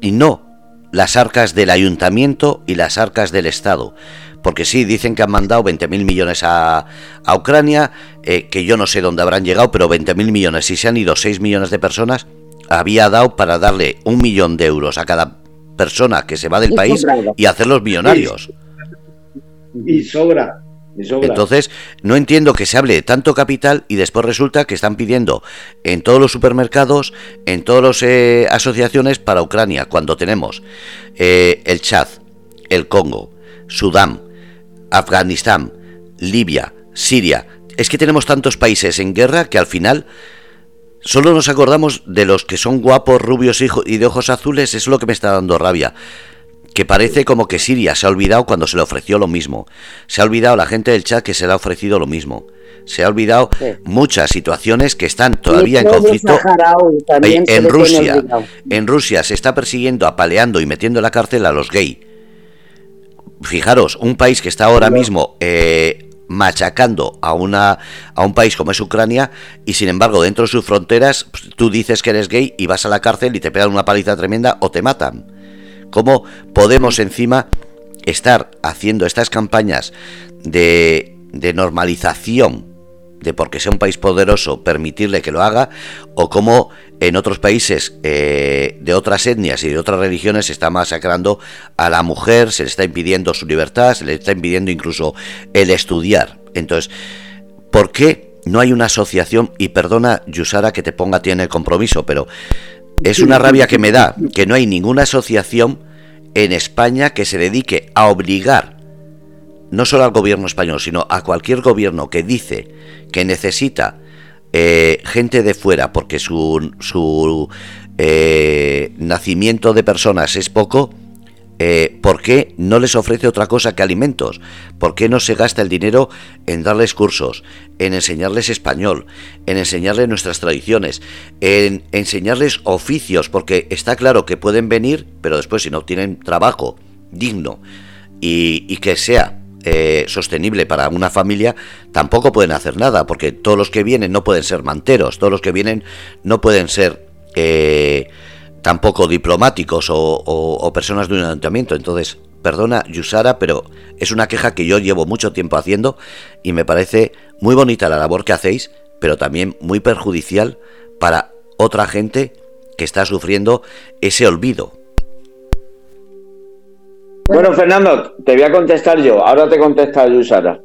y no las arcas del ayuntamiento y las arcas del Estado. Porque sí, dicen que han mandado 20.000 millones a, a Ucrania, eh, que yo no sé dónde habrán llegado, pero 20.000 millones, si se han ido 6 millones de personas, había dado para darle un millón de euros a cada persona que se va del país y hacerlos millonarios. Y sobra. Entonces, no entiendo que se hable de tanto capital y después resulta que están pidiendo en todos los supermercados, en todas las eh, asociaciones para Ucrania, cuando tenemos eh, el Chad, el Congo, Sudán, Afganistán, Libia, Siria. Es que tenemos tantos países en guerra que al final Solo nos acordamos de los que son guapos, rubios y de ojos azules, es lo que me está dando rabia. Que parece como que Siria se ha olvidado cuando se le ofreció lo mismo. Se ha olvidado la gente del chat que se le ha ofrecido lo mismo. Se ha olvidado muchas situaciones que están todavía en conflicto. En Rusia, en Rusia se está persiguiendo, apaleando y metiendo en la cárcel a los gay. Fijaros, un país que está ahora mismo eh, machacando a, una, a un país como es Ucrania y sin embargo dentro de sus fronteras pues, tú dices que eres gay y vas a la cárcel y te pegan una paliza tremenda o te matan. ¿Cómo podemos encima estar haciendo estas campañas de, de normalización de porque sea un país poderoso permitirle que lo haga o como en otros países eh, de otras etnias y de otras religiones se está masacrando a la mujer, se le está impidiendo su libertad, se le está impidiendo incluso el estudiar. Entonces, ¿por qué no hay una asociación? Y perdona, Yusara, que te ponga tiene el compromiso, pero es una rabia que me da que no hay ninguna asociación en España que se dedique a obligar no solo al gobierno español, sino a cualquier gobierno que dice que necesita eh, gente de fuera porque su, su eh, nacimiento de personas es poco, eh, ¿por qué no les ofrece otra cosa que alimentos? ¿Por qué no se gasta el dinero en darles cursos, en enseñarles español, en enseñarles nuestras tradiciones, en enseñarles oficios? Porque está claro que pueden venir, pero después si no tienen trabajo digno y, que sea eh, sostenible para una familia, tampoco pueden hacer nada, porque todos los que vienen no pueden ser manteros, todos los que vienen no pueden ser eh, tampoco diplomáticos o, personas de un ayuntamiento. Entonces, perdona, Yusara, pero es una queja que yo llevo mucho tiempo haciendo y me parece muy bonita la labor que hacéis, pero también muy perjudicial para otra gente que está sufriendo ese olvido bueno, Fernando, te voy a contestar yo. Ahora te contesta Yusara,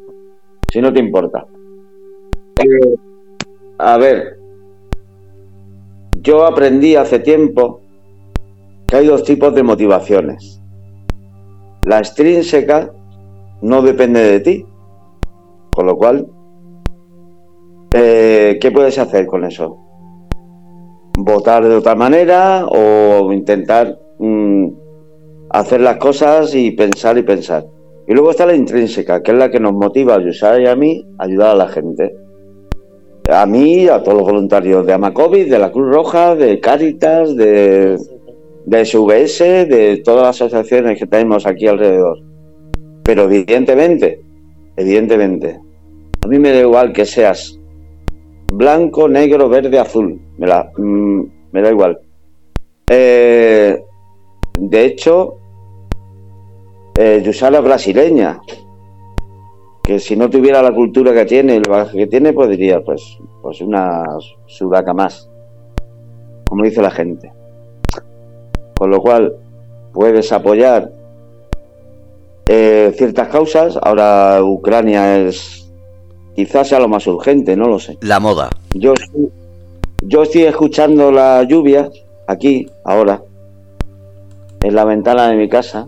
si no te importa. Eh, a ver, yo aprendí hace tiempo hay dos tipos de motivaciones. La extrínseca no depende de ti, con lo cual, eh, ¿qué puedes hacer con eso? Votar de otra manera o intentar mm, hacer las cosas y pensar y pensar. Y luego está la intrínseca, que es la que nos motiva a Yusara y a mí a ayudar a la gente. A mí, a todos los voluntarios de Amacovid, de la Cruz Roja, de Cáritas, de, de SVS, de todas las asociaciones que tenemos aquí alrededor. Pero evidentemente, evidentemente, a mí me da igual que seas blanco, negro, verde, azul. Me, la, mm, me da igual. Eh, de hecho, eh, Yusala brasileña, que si no tuviera la cultura que tiene, el bagaje que tiene, pues diría, pues, pues una sudaca más, como dice la gente. Con lo cual, puedes apoyar eh, ciertas causas. Ahora Ucrania es quizás sea lo más urgente, no lo sé. La moda. Yo, yo estoy escuchando la lluvia aquí, ahora, en la ventana de mi casa,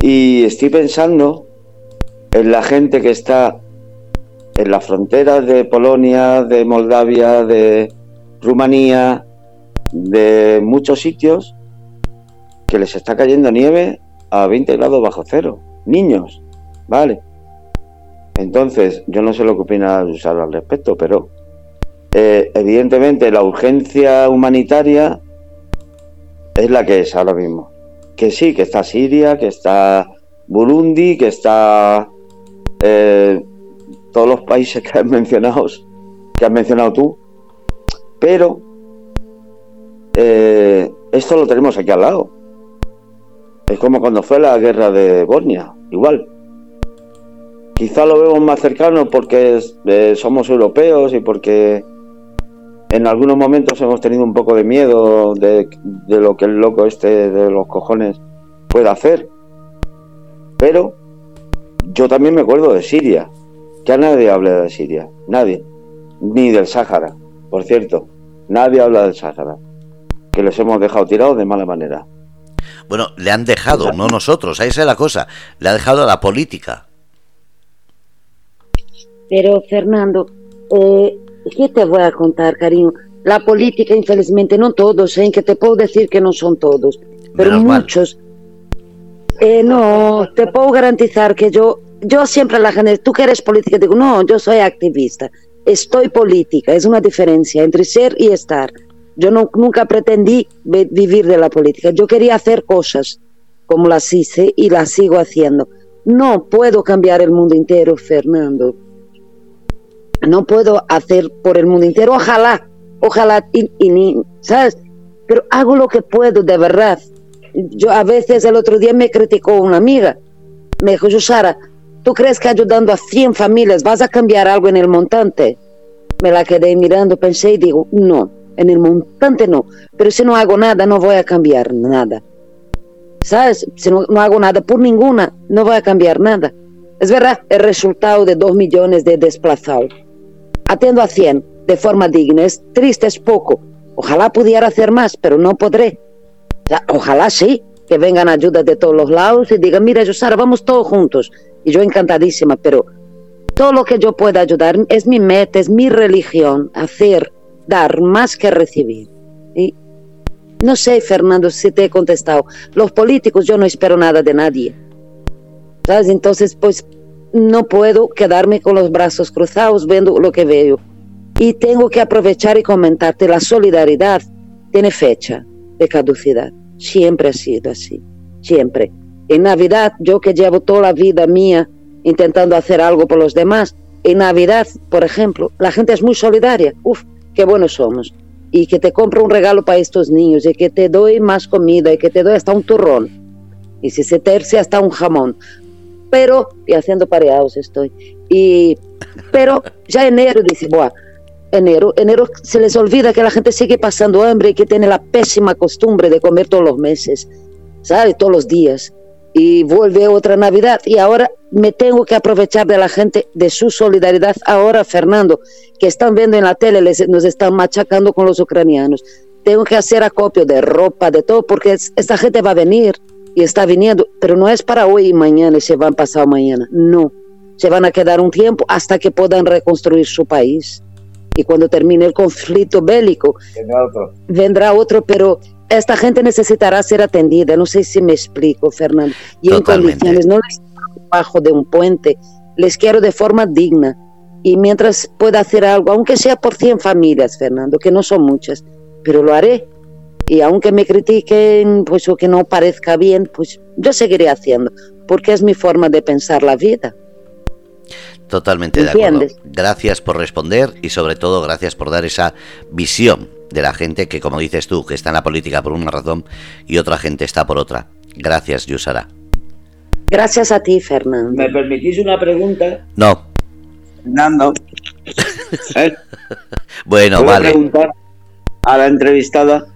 y estoy pensando en la gente que está en la frontera de Polonia, de Moldavia, de Rumanía, de muchos sitios, que les está cayendo nieve a 20 grados bajo cero. Niños, ¿vale? Entonces, yo no sé lo que opina usar al respecto, pero eh, evidentemente la urgencia humanitaria es la que es ahora mismo que sí, que está Siria, que está Burundi, que está eh, todos los países que has mencionado, que has mencionado tú, pero eh, esto lo tenemos aquí al lado. Es como cuando fue la guerra de Bosnia, igual. Quizá lo vemos más cercano porque eh, somos europeos y porque en algunos momentos hemos tenido un poco de miedo de, lo que el loco este de los cojones puede hacer. Pero yo también me acuerdo de Siria. Ya nadie habla de Siria. Nadie. Ni del Sáhara, por cierto. Nadie habla del Sáhara. Que les hemos dejado tirados de mala manera. Bueno, le han dejado, no nosotros. Esa es la cosa. Le ha dejado a la política. Pero, Fernando, eh, ¿Qué te voy a contar, cariño? La política, infelizmente, no todos, ¿eh? que te puedo decir que no son todos, pero muchos. Eh, no, te puedo garantizar que yo, yo siempre la gente, tú que eres política, digo, no, yo soy activista, estoy política, es una diferencia entre ser y estar. Yo no, nunca pretendí vivir de la política, yo quería hacer cosas como las hice y las sigo haciendo. No puedo cambiar el mundo entero, Fernando. No puedo hacer por el mundo entero, ojalá, ojalá, y, ni, ¿sabes? Pero hago lo que puedo, de verdad. Yo a veces el otro día me criticó una amiga. Me dijo, Sara, ¿tú crees que ayudando a 100 familias vas a cambiar algo en el montante? Me la quedé mirando, pensé y digo, no, en el montante no. Pero si no hago nada, no voy a cambiar nada. ¿Sabes? Si no, no hago nada por ninguna, no voy a cambiar nada. Es verdad, el resultado de dos millones de desplazados. Atiendo a 100 de forma digna. Es triste, es poco. Ojalá pudiera hacer más, pero no podré. ojalá sí, que vengan ayudas de todos los lados y digan, mira, yo, Sara, vamos todos juntos. Y yo encantadísima, pero todo lo que yo pueda ayudar es mi meta, es mi religión, hacer, dar más que recibir. Y no sé, Fernando, si te he contestado. Los políticos, yo no espero nada de nadie. ¿Sabes? Entonces, pues no puedo quedarme con los brazos cruzados viendo lo que veo. Y tengo que aprovechar y comentarte, la solidaridad tiene fecha de caducidad. Siempre ha sido así, siempre. En Navidad, yo que llevo toda la vida mía intentando hacer algo por los demás, en Navidad, por ejemplo, la gente es muy solidaria. Uf, qué buenos somos. Y que te compro un regalo para estos niños, y que te doy más comida, y que te doy hasta un turrón. Y si se terce, hasta un jamón. Pero, y haciendo pareados estoy. Y, pero ya enero dice, Buah, enero, enero se les olvida que la gente sigue pasando hambre y que tiene la pésima costumbre de comer todos los meses, ¿sabes? Todos los días. Y vuelve otra Navidad y ahora me tengo que aprovechar de la gente, de su solidaridad. Ahora, Fernando, que están viendo en la tele, les, nos están machacando con los ucranianos. Tengo que hacer acopio de ropa, de todo, porque esta gente va a venir y está viniendo, pero no es para hoy y mañana y se van pasado mañana. No, se van a quedar un tiempo hasta que puedan reconstruir su país y cuando termine el conflicto bélico vendrá otro, pero esta gente necesitará ser atendida. No sé si me explico, Fernando. Y en condiciones, no les bajo de un puente, les quiero de forma digna. Y mientras pueda hacer algo, aunque sea por 100 familias, Fernando, que no son muchas, pero lo haré. Y aunque me critiquen, pues o que no parezca bien, pues yo seguiré haciendo, porque es mi forma de pensar la vida. Totalmente de acuerdo. Gracias por responder y sobre todo gracias por dar esa visión de la gente que, como dices tú, que está en la política por una razón y otra gente está por otra. Gracias, Yusara. Gracias a ti, Fernando. ¿Me permitís una pregunta? No. Fernando. ¿Eh? bueno, vale. preguntar a la entrevistada?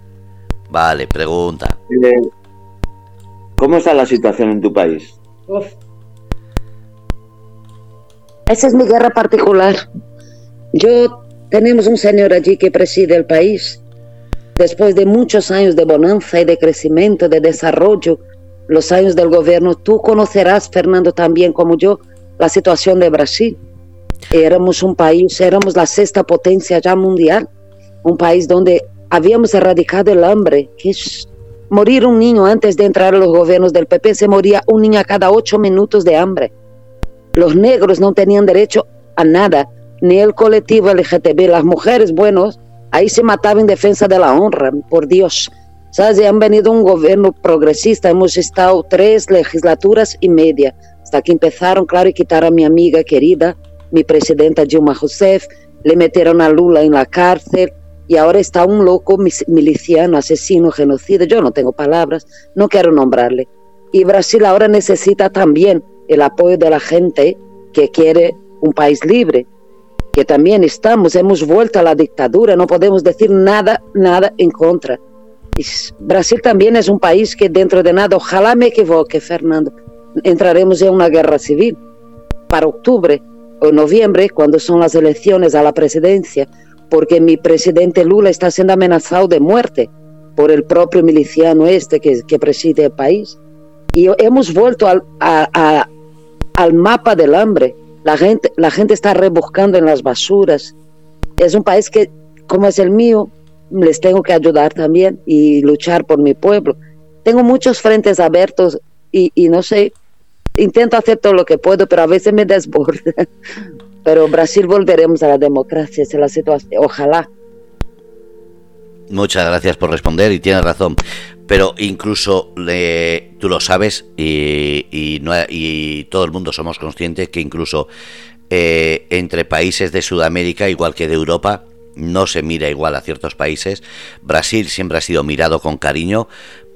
Vale, pregunta. Eh, ¿Cómo está la situación en tu país? Uf. Esa es mi guerra particular. Yo tenemos un señor allí que preside el país. Después de muchos años de bonanza y de crecimiento, de desarrollo, los años del gobierno, tú conocerás, Fernando, también como yo, la situación de Brasil. Éramos un país, éramos la sexta potencia ya mundial, un país donde habíamos erradicado el hambre, que morir un niño antes de entrar a los gobiernos del PP, se moría un niño a cada ocho minutos de hambre. Los negros no tenían derecho a nada, ni el colectivo LGTB. Las mujeres, bueno, ahí se mataba en defensa de la honra, por Dios. ¿Sabes? han venido un gobierno progresista, hemos estado tres legislaturas y media, hasta que empezaron, claro, y quitaron a mi amiga querida, mi presidenta Dilma Rousseff, le metieron a Lula en la cárcel, y ahora está un loco miliciano, asesino, genocida, yo no tengo palabras, no quiero nombrarle. Y Brasil ahora necesita también el apoyo de la gente que quiere un país libre, que también estamos, hemos vuelto a la dictadura, no podemos decir nada, nada en contra. Brasil también es un país que dentro de nada, ojalá me equivoque, Fernando, entraremos en una guerra civil para octubre o noviembre, cuando son las elecciones a la presidencia, porque mi presidente Lula está siendo amenazado de muerte por el propio miliciano este que, que preside el país. Y hemos vuelto a, a, al mapa del hambre. La gente, la gente está rebuscando en las basuras es un país que, como es el mío, les tengo que ayudar también y luchar por mi pueblo. Tengo muchos frentes abiertos y, y no sé, intento hacer todo lo que puedo, pero a veces me desborda. Pero Brasil volveremos a la democracia, es la situación, ojalá. Muchas gracias por responder y tienes razón. Pero incluso tú lo sabes y, y, no, y todo el mundo somos conscientes que incluso eh, entre países de Sudamérica, igual que de Europa, no se mira igual a ciertos países. Brasil siempre ha sido mirado con cariño,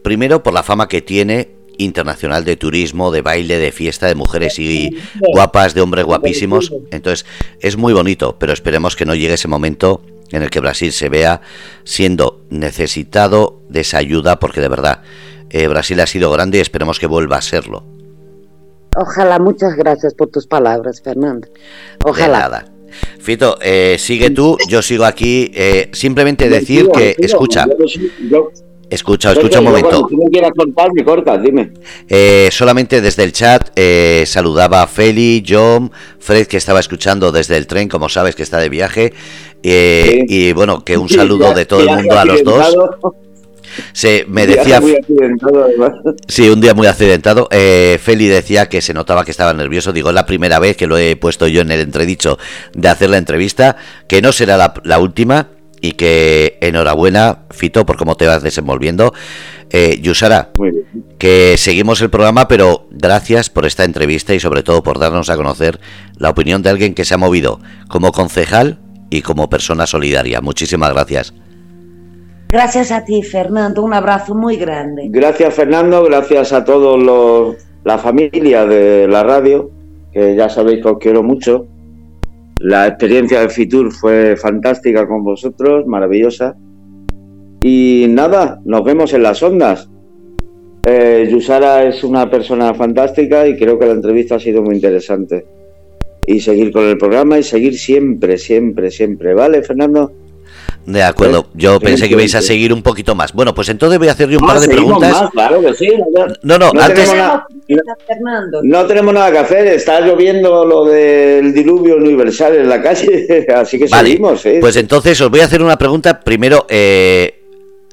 primero por la fama que tiene internacional de turismo, de baile, de fiesta, de mujeres y guapas, de hombres guapísimos. Entonces es muy bonito, pero esperemos que no llegue ese momento en el que Brasil se vea siendo necesitado de esa ayuda, porque de verdad eh, Brasil ha sido grande y esperemos que vuelva a serlo. Ojalá, muchas gracias por tus palabras, Fernando. Ojalá. nada. Fito, eh, sigue tú, yo sigo aquí. Eh, simplemente decir que, escucha, Escucha, escucha un momento. Si no quieras cortar, me cortas, dime. Eh, solamente desde el chat eh, saludaba a Feli, John, Fred que estaba escuchando desde el tren, como sabes que está de viaje. Eh, y bueno, que un saludo de todo el mundo a los dos. Se, me decía. sí, un día muy accidentado. Feli decía que se notaba que estaba nervioso. Digo, es la primera vez que lo he puesto yo en el entredicho de hacer la entrevista, que no será la, la última y que enhorabuena, Fito, por cómo te vas desenvolviendo. Eh, Yusara, que seguimos el programa, pero gracias por esta entrevista y sobre todo por darnos a conocer la opinión de alguien que se ha movido como concejal y como persona solidaria. Muchísimas gracias. Gracias a ti, Fernando. Un abrazo muy grande. Gracias, Fernando. Gracias a todos la familia de la radio, que ya sabéis que os quiero mucho la experiencia de Fitur fue fantástica con vosotros, maravillosa. Y nada, nos vemos en las ondas. Eh, Yusara es una persona fantástica y creo que la entrevista ha sido muy interesante. Y seguir con el programa y seguir siempre, siempre, siempre. ¿Vale, Fernando? De acuerdo, yo pensé que ibais a seguir un poquito más. Bueno, pues entonces voy a hacerle un par de preguntas. claro que sí. No, no, no antes. Tenemos nada, no tenemos nada que hacer, está lloviendo lo del diluvio universal en la calle, así que seguimos. ¿eh? Pues entonces os voy a hacer una pregunta. Primero, eh,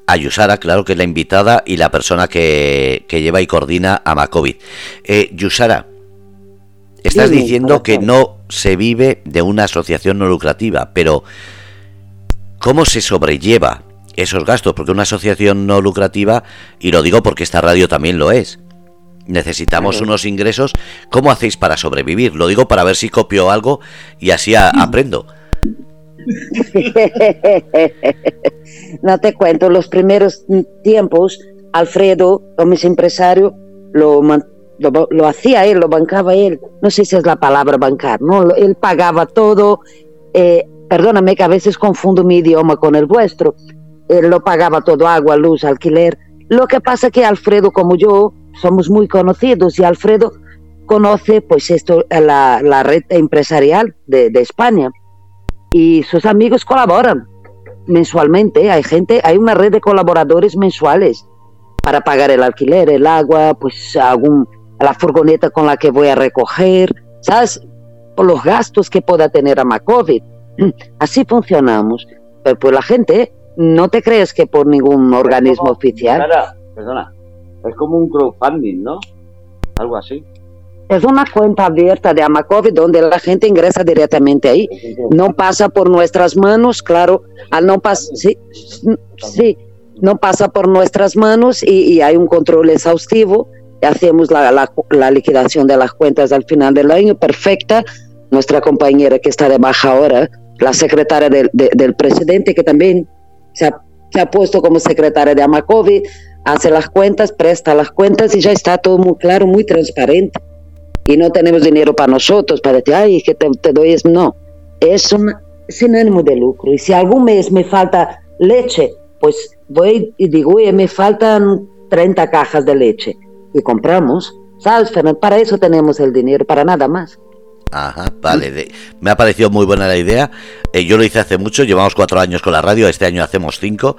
a Yusara, claro que es la invitada y la persona que, que lleva y coordina a Macovid. Eh, Yusara, estás diciendo que no se vive de una asociación no lucrativa, pero ¿Cómo se sobrelleva esos gastos? Porque una asociación no lucrativa, y lo digo porque esta radio también lo es, necesitamos unos ingresos. ¿Cómo hacéis para sobrevivir? Lo digo para ver si copio algo y así aprendo. no te cuento, los primeros tiempos, Alfredo, como es empresario, lo, lo, hacía él, lo bancaba él. No sé si es la palabra bancar, ¿no? Él pagaba todo. Eh, perdóname que a veces confundo mi idioma con el vuestro, él lo pagaba todo, agua, luz, alquiler. Lo que pasa que Alfredo como yo somos muy conocidos y Alfredo conoce pues esto, la, la red empresarial de, de, España y sus amigos colaboran mensualmente, hay gente, hay una red de colaboradores mensuales para pagar el alquiler, el agua, pues algún, la furgoneta con la que voy a recoger, ¿sabes? Por los gastos que pueda tener a Macovid Así funcionamos. Pero pues la gente, no te crees que por ningún organismo oficial. perdona, es como un crowdfunding, ¿no? Algo así. Es una cuenta abierta de Amacovid donde la gente ingresa directamente ahí. No pasa por nuestras manos, claro. Al no pasar, sí, sí, no pasa por nuestras manos y, hay un control exhaustivo. Hacemos la, la, liquidación de las cuentas al final del año perfecta. Nuestra compañera que está de baja ahora la secretaria del presidente, que también se ha, puesto como secretaria de Amacovi, hace las cuentas, presta las cuentas y ya está todo muy claro, muy transparente. Y no tenemos dinero para nosotros, para decir, ay, que te, doy eso. No, es un, sin ánimo de lucro. Y si algún mes me falta leche, pues voy y digo, oye, me faltan 30 cajas de leche. Y compramos, ¿sabes, Fernando? Para eso tenemos el dinero, para nada más. Ajá, vale. me ha parecido muy buena la idea. Eh, yo lo hice hace mucho, llevamos cuatro años con la radio, este año hacemos cinco.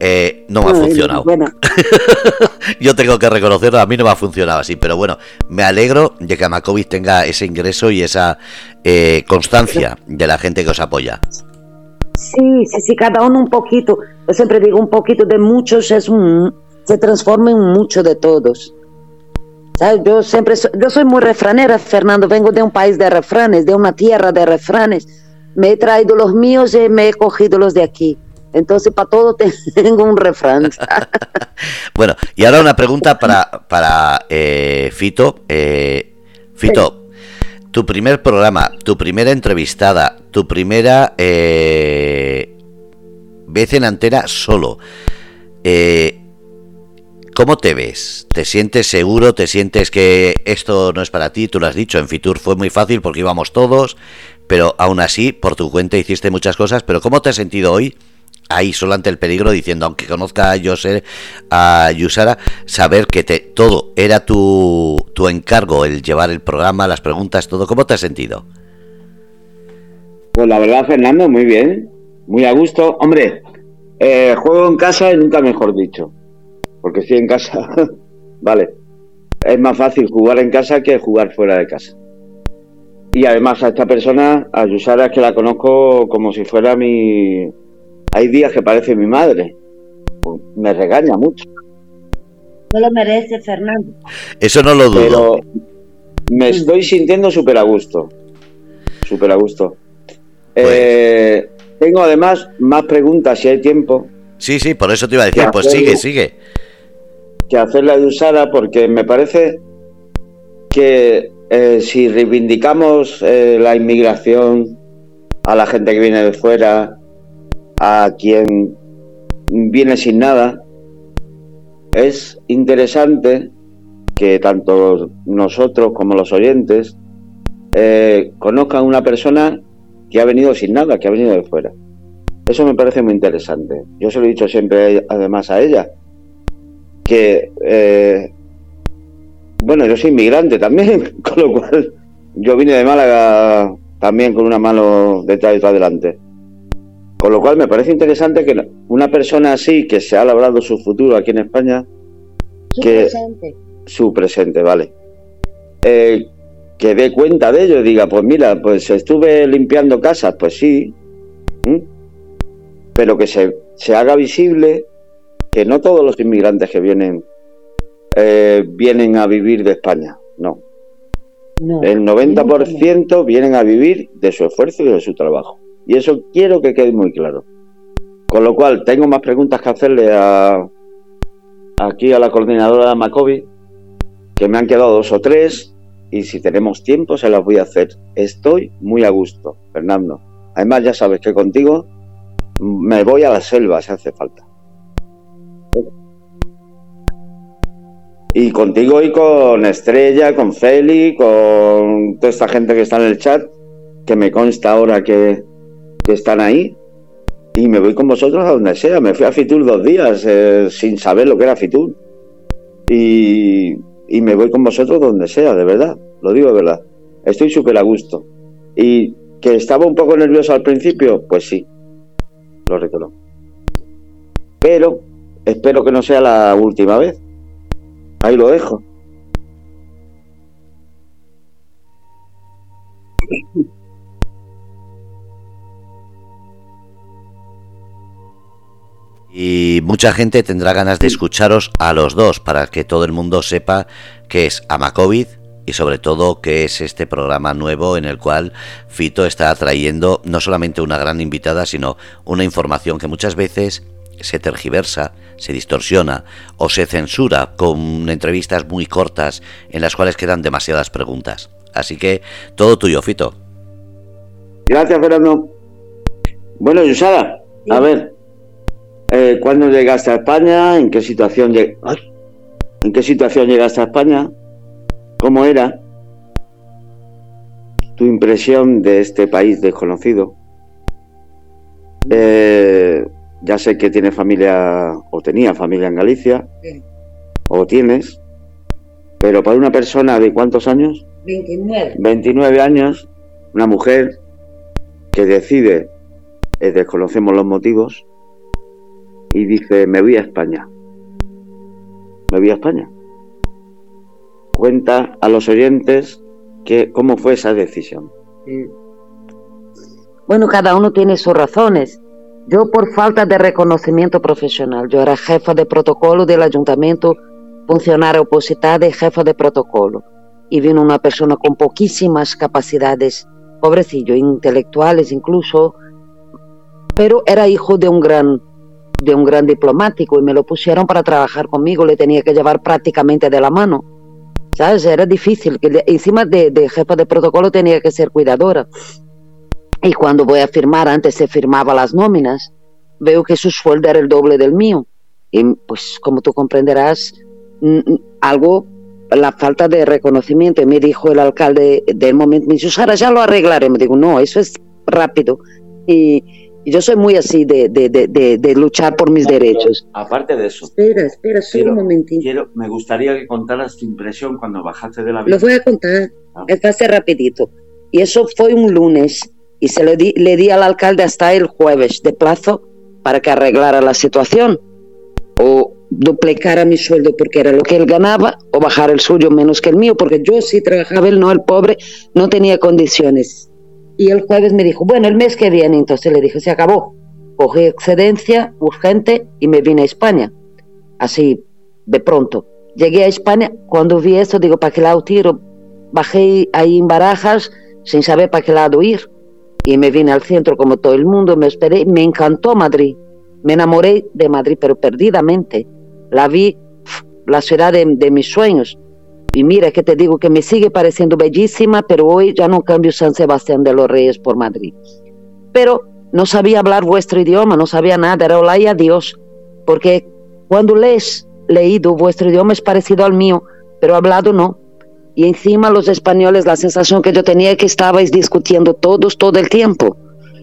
Eh, no me ha funcionado. yo tengo que reconocerlo, a mí no me ha funcionado así, pero bueno, me alegro de que Amacovis tenga ese ingreso y esa eh, constancia de la gente que os apoya. Sí, sí, sí, cada uno un poquito. Yo siempre digo, un poquito de muchos es un, se transforma en mucho de todos. Yo siempre, yo soy muy refranera, Fernando, vengo de un país de refranes, de una tierra de refranes. Me he traído los míos y me he cogido los de aquí. Entonces, para todo tengo un refrán. bueno, y ahora una pregunta para, para eh, Fito. Eh, Fito, tu primer programa, tu primera entrevistada, tu primera eh, vez en antena solo. ¿Cómo te ves? ¿Te sientes seguro? ¿Te sientes que esto no es para ti? Tú lo has dicho, en Fitur fue muy fácil porque íbamos todos, pero aún así, por tu cuenta hiciste muchas cosas, pero ¿cómo te has sentido hoy? Ahí solo ante el peligro diciendo, aunque conozca a José, a Yusara, saber que te, todo era tu, tu encargo, el llevar el programa, las preguntas, todo. ¿Cómo te has sentido? Pues la verdad, Fernando, muy bien, muy a gusto. Hombre, eh, juego en casa y nunca mejor dicho porque estoy en casa, vale, es más fácil jugar en casa que jugar fuera de casa. Y además a esta persona, a Yusara, es que la conozco como si fuera mi... Hay días que parece mi madre. Me regaña mucho. No lo merece, Fernando. Eso no lo dudo. Pero me estoy sintiendo súper a gusto. Súper a gusto. Pues eh, tengo además más preguntas si hay tiempo. Sí, sí, por eso te iba a decir, pues sigue, sigue que hacerla de Usara porque me parece que eh, si reivindicamos eh, la inmigración a la gente que viene de fuera, a quien viene sin nada, es interesante que tanto nosotros como los oyentes eh, conozcan una persona que ha venido sin nada, que ha venido de fuera. Eso me parece muy interesante. Yo se lo he dicho siempre además a ella, que, eh, bueno, yo soy inmigrante también, con lo cual yo vine de Málaga también con una mano detrás y otra adelante. Con lo cual me parece interesante que una persona así, que se ha labrado su futuro aquí en España, su que presente. su presente, vale, eh, que dé cuenta de ello y diga, pues mira, pues estuve limpiando casas, pues sí, pero que se, se haga visible que no todos los inmigrantes que vienen eh, vienen a vivir de España, no. el 90% vienen a vivir de su esfuerzo y de su trabajo. Y eso quiero que quede muy claro. Con lo cual, tengo más preguntas que hacerle a, aquí a la coordinadora de Macobi, que me han quedado dos o tres, y si tenemos tiempo se las voy a hacer. Estoy muy a gusto, Fernando. Además, ya sabes que contigo me voy a la selva si hace falta. Y contigo y con Estrella, con Feli, con toda esta gente que está en el chat, que me consta ahora que, están ahí. Y me voy con vosotros a donde sea. Me fui a Fitur dos días eh, sin saber lo que era Fitur. Y, y me voy con vosotros donde sea, de verdad. Lo digo de verdad. Estoy súper a gusto. Y que estaba un poco nervioso al principio, pues sí. Lo reconozco. Pero espero que no sea la última vez Ahí lo dejo. Y mucha gente tendrá ganas de escucharos a los dos para que todo el mundo sepa qué es Amacovid y sobre todo qué es este programa nuevo en el cual Fito está trayendo no solamente una gran invitada, sino una información que muchas veces se tergiversa, se distorsiona o se censura con entrevistas muy cortas en las cuales quedan demasiadas preguntas. Así que todo tuyo, Fito. Gracias, Fernando. Bueno, Yusara, a ver, eh, ¿cuándo llegaste a España? ¿En qué situación ¿En qué situación llegaste a España? ¿Cómo era tu impresión de este país desconocido? Eh, ya sé que tiene familia o tenía familia en Galicia, o tienes, pero para una persona de cuántos años? 29. 29 años, una mujer que decide, eh, desconocemos los motivos, y dice, me voy a España. Me voy a España. Cuenta a los oyentes que, cómo fue esa decisión. Bueno, cada uno tiene sus razones yo por falta de reconocimiento profesional, yo era jefa de protocolo del ayuntamiento, funcionaria opositada y jefa de protocolo. Y vino una persona con poquísimas capacidades, pobrecillo, intelectuales incluso, pero era hijo de un gran de un gran diplomático y me lo pusieron para trabajar conmigo, le tenía que llevar prácticamente de la mano. ¿Sabes? Era difícil, que encima de, de jefa de protocolo tenía que ser cuidadora. Y cuando voy a firmar, antes se firmaba las nóminas, veo que su sueldo era el doble del mío. Y pues como tú comprenderás, algo, la falta de reconocimiento. Y me dijo el alcalde del momento, me dijo, Sara, ya lo arreglaré. Me digo, no, eso es rápido. Y, yo soy muy así de, de, de, de luchar por mis derechos. Aparte de eso. Espera, espera, solo un momentito. Quiero, me gustaría que contaras tu impresión cuando bajaste de la Lo voy a contar, ah. es rapidito. Y eso fue un lunes y se le di, le di al alcalde hasta el jueves de plazo para que arreglara la situación o duplicara mi sueldo porque era lo que él ganaba o bajar el suyo menos que el mío porque yo sí trabajaba, él no, el pobre no tenía condiciones. Y el jueves me dijo, bueno, el mes que viene, entonces le dije, se acabó. Cogí excedencia urgente y me vine a España. Así, de pronto. Llegué a España, cuando vi eso, digo, ¿para qué lado tiro? Bajé ahí en Barajas sin saber para qué lado ir y me vine al centro como todo el mundo, me esperé, me encantó Madrid, me enamoré de Madrid, pero perdidamente. La vi, la ciudad de, mis sueños. Y mira que te digo que me sigue pareciendo bellísima, pero hoy ya no cambio San Sebastián de los Reyes por Madrid. Pero no sabía hablar vuestro idioma, no sabía nada, era hola y adiós, porque cuando lees leído vuestro idioma es parecido al mío, pero hablado no y encima los españoles, la sensación que yo tenía es que estabais discutiendo todos todo el tiempo,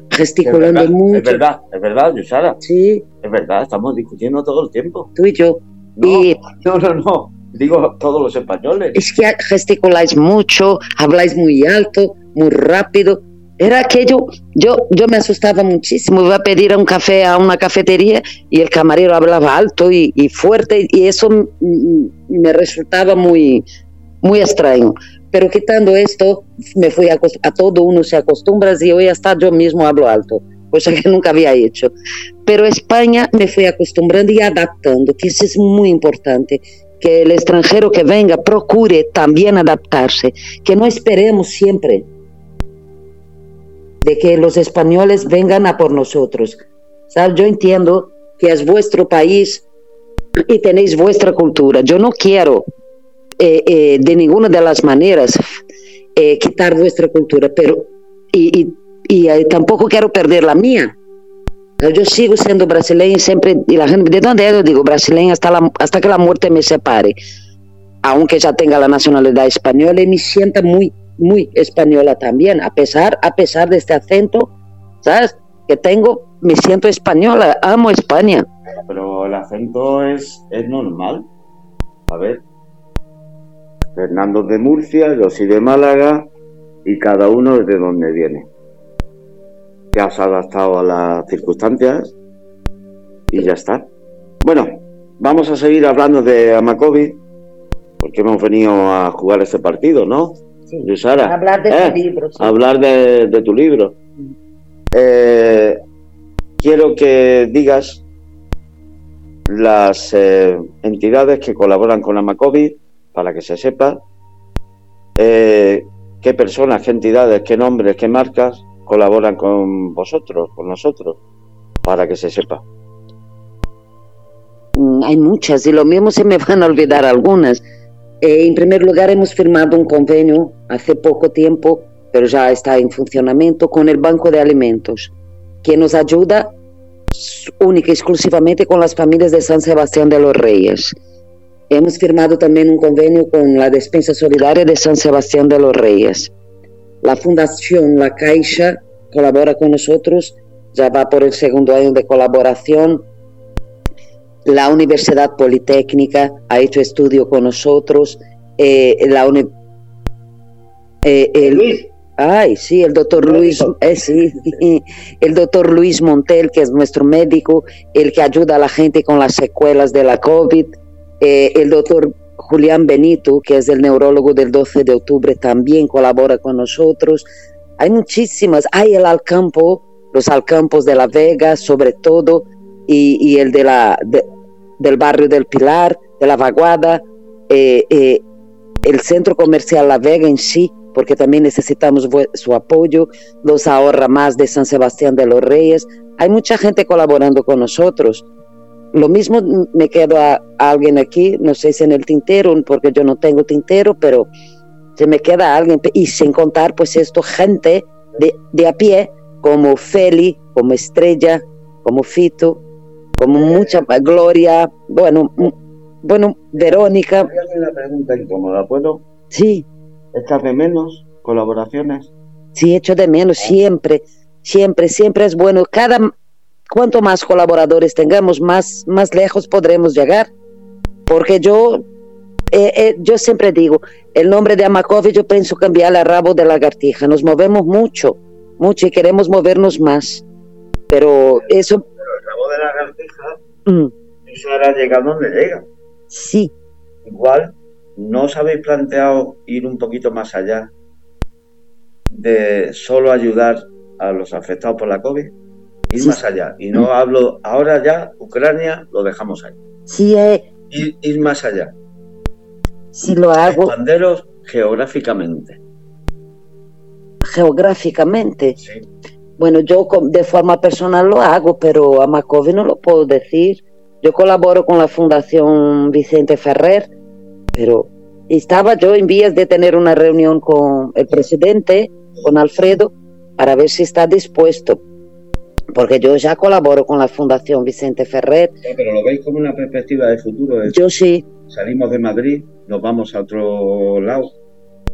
gesticulando mucho. Es verdad, es verdad, Yusara. Sí. Es verdad, estamos discutiendo todo el tiempo. Tú y yo. No, y, no, no, no, digo todos los españoles. Es que gesticuláis mucho, habláis muy alto, muy rápido. Era aquello, yo, yo me asustaba muchísimo, iba a pedir un café a una cafetería y el camarero hablaba alto y, y fuerte y eso me resultaba muy, muy extraño. Pero quitando esto, me fui a, todo uno se acostumbra y hoy hasta yo mismo hablo alto, cosa que nunca había hecho. Pero España me fui acostumbrando y adaptando, que eso es muy importante que el extranjero que venga procure también adaptarse, que no esperemos siempre de que los españoles vengan a por nosotros. ¿Sabes? Yo entiendo que es vuestro país y tenéis vuestra cultura. Yo no quiero eh, eh, de ninguna de las maneras eh, quitar vuestra cultura, pero y, tampoco quiero perder la mía. Yo sigo siendo brasileña siempre, y la gente, ¿de dónde eres? Digo, brasileña hasta, la, hasta que la muerte me separe, aunque ya tenga la nacionalidad española y me sienta muy, muy española también, a pesar, a pesar de este acento, ¿sabes? Que tengo, me siento española, amo España. Pero el acento es, es normal. A ver, Fernando de Murcia, yo soy de Málaga y cada uno es de donde viene. Te has adaptado a las circunstancias y ya está. Bueno, vamos a seguir hablando de Amacobi porque hemos venido a jugar este partido, ¿no? Sí, hablar de tu ¿Eh? libro. Hablar de, tu libro. Eh, quiero que digas las eh, entidades que colaboran con Amacobi para que se sepa eh, qué personas, qué entidades, qué nombres, qué marcas colaboran con vosotros, con nosotros, para que se sepa. Mm, hay muchas y lo mismo se me van a olvidar algunas. Eh, en primer lugar, hemos firmado un convenio hace poco tiempo, pero ya está en funcionamiento, con el Banco de Alimentos, que nos ayuda única y exclusivamente con las familias de San Sebastián de los Reyes. Hemos firmado también un convenio con la Despensa Solidaria de San Sebastián de los Reyes. La Fundación La Caixa colabora con nosotros, ya va por el segundo año de colaboración. La Universidad Politécnica ha hecho estudio con nosotros. Eh, la eh, el, Ay, sí, el doctor Luis, eh, sí, el doctor Luis Montel, que es nuestro médico, el que ayuda a la gente con las secuelas de la COVID. Eh, el doctor Julián Benito, que es el neurólogo del 12 de octubre, también colabora con nosotros. Hay muchísimas. Hay el Alcampo, los Alcampos de la Vega, sobre todo, y, el de la, del barrio del Pilar, de la Vaguada, eh, eh, el centro comercial La Vega en sí, porque también necesitamos su apoyo, los ahorra más de San Sebastián de los Reyes. Hay mucha gente colaborando con nosotros. Lo mismo me quedo a, alguien aquí, no sé si en el tintero, porque yo no tengo tintero, pero se me queda alguien, y sin contar pues esto, gente de, de a pie, como Feli, como Estrella, como Fito, como mucha Gloria, bueno, bueno, Verónica. una pregunta incómoda, ¿puedo? Sí. ¿Echas de menos colaboraciones? Sí, echo de menos, siempre, siempre, siempre es bueno. Cada, cuanto más colaboradores tengamos, más, más lejos podremos llegar. Porque yo, eh, eh, yo siempre digo, el nombre de Amakov yo pienso cambiarle a rabo de lagartija. Nos movemos mucho, mucho y queremos movernos más. Pero eso... Pero el rabo de lagartija, mm. eso ahora llega donde llega. Sí. Igual, ¿no os habéis planteado ir un poquito más allá de solo ayudar a los afectados por la COVID? Ir más allá. Y no hablo, ahora ya, Ucrania, lo dejamos ahí. Sí, eh. ir, más allá. Sí, lo hago. Expanderos geográficamente. Geográficamente. Sí. Bueno, yo de forma personal lo hago, pero a Macovi no lo puedo decir. Yo colaboro con la Fundación Vicente Ferrer, pero estaba yo en vías de tener una reunión con el presidente, con Alfredo, para ver si está dispuesto, porque yo ya colaboro con la Fundación Vicente Ferrer. pero lo veis como una perspectiva de futuro. yo sí. Salimos de Madrid, nos vamos a otro lado,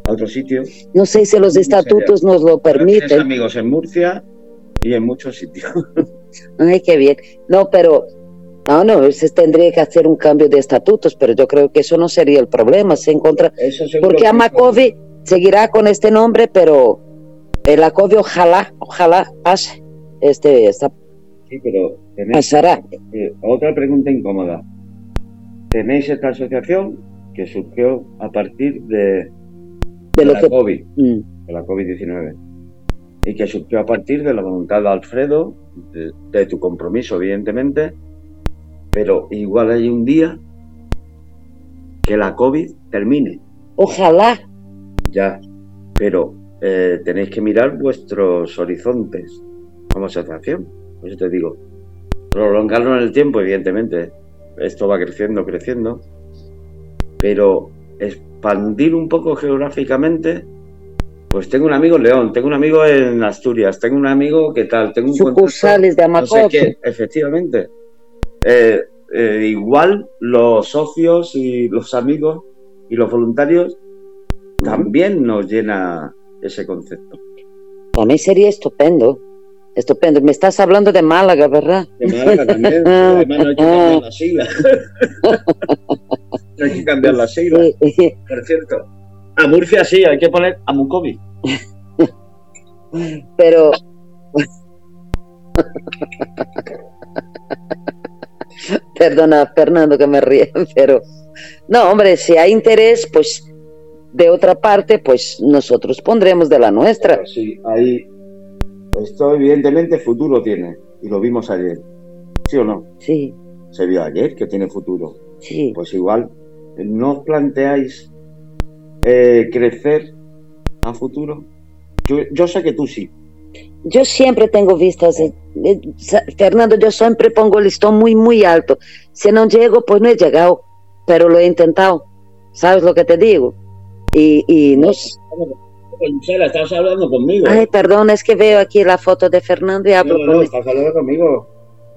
a otro sitio. No sé si los estatutos nos lo permiten. amigos en Murcia y en muchos sitios. Ay, qué bien. No, pero no, no, se tendría que hacer un cambio de estatutos, pero yo creo que eso no sería el problema. Se encuentra, porque Amacovi seguirá con este nombre, pero el Acovi ojalá, ojalá pase. Este, esta, sí, pero pasará. Eh, otra pregunta incómoda. Tenéis esta asociación que surgió a partir de, de, la COVID, mm. de la COVID-19 y que surgió a partir de la voluntad de Alfredo, de tu compromiso, evidentemente, pero igual hay un día que la COVID termine. Ojalá. Ya, pero eh, tenéis que mirar vuestros horizontes como asociación. Por eso te digo, prolongarlo en el tiempo, evidentemente. Esto va creciendo, creciendo. Pero expandir un poco geográficamente. Pues tengo un amigo en León, tengo un amigo en Asturias, tengo un amigo que tal, tengo un sucursales de Amacob. No sé efectivamente. Eh, eh, igual los socios y los amigos y los voluntarios también nos llena ese concepto. Para mí sería estupendo. Estupendo. Me estás hablando de Málaga, ¿verdad? De Málaga también. Además, no hay que cambiar la sigla. no hay que cambiar la sigla. Por cierto. A Murcia sí, hay que poner a Mucovi. Pero. Perdona, Fernando, que me ríe, pero no, hombre, si hay interés, pues de otra parte, pues nosotros pondremos de la nuestra. Sí, ahí esto evidentemente futuro tiene y lo vimos ayer, ¿sí o no? Sí. Se vio ayer que tiene futuro. Sí. Pues igual, ¿no os planteáis eh, crecer a futuro? yo sé que tú sí, yo siempre tengo vistas, eh, eh, Fernando, yo siempre pongo el listón muy, muy alto. Si no llego, pues no he llegado, pero lo he intentado. ¿Sabes lo que te digo? Y, y no estás hablando conmigo. Ay, perdón, es que veo aquí la foto de Fernando y hablo no, no, estás hablando conmigo.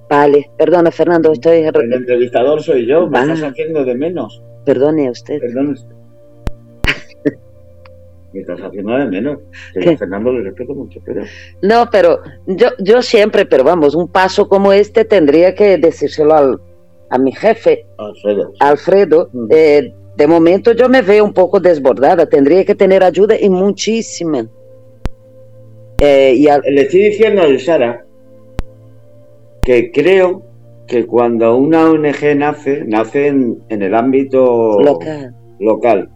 Vale, perdona, Fernando, estoy... El entrevistador soy yo, me estás haciendo de menos. Perdone usted. Perdone usted. Me estás haciendo de menos. Que Fernando le respeto mucho, pero. No, pero yo, yo siempre, pero vamos, un paso como este tendría que decírselo al, a mi jefe. Alfredo. Alfredo. Eh, de momento yo me veo un poco desbordada, tendría que tener ayuda y muchísima. Eh, y Le estoy diciendo a Sara que creo que cuando una ONG nace, nace en, en el ámbito local. local.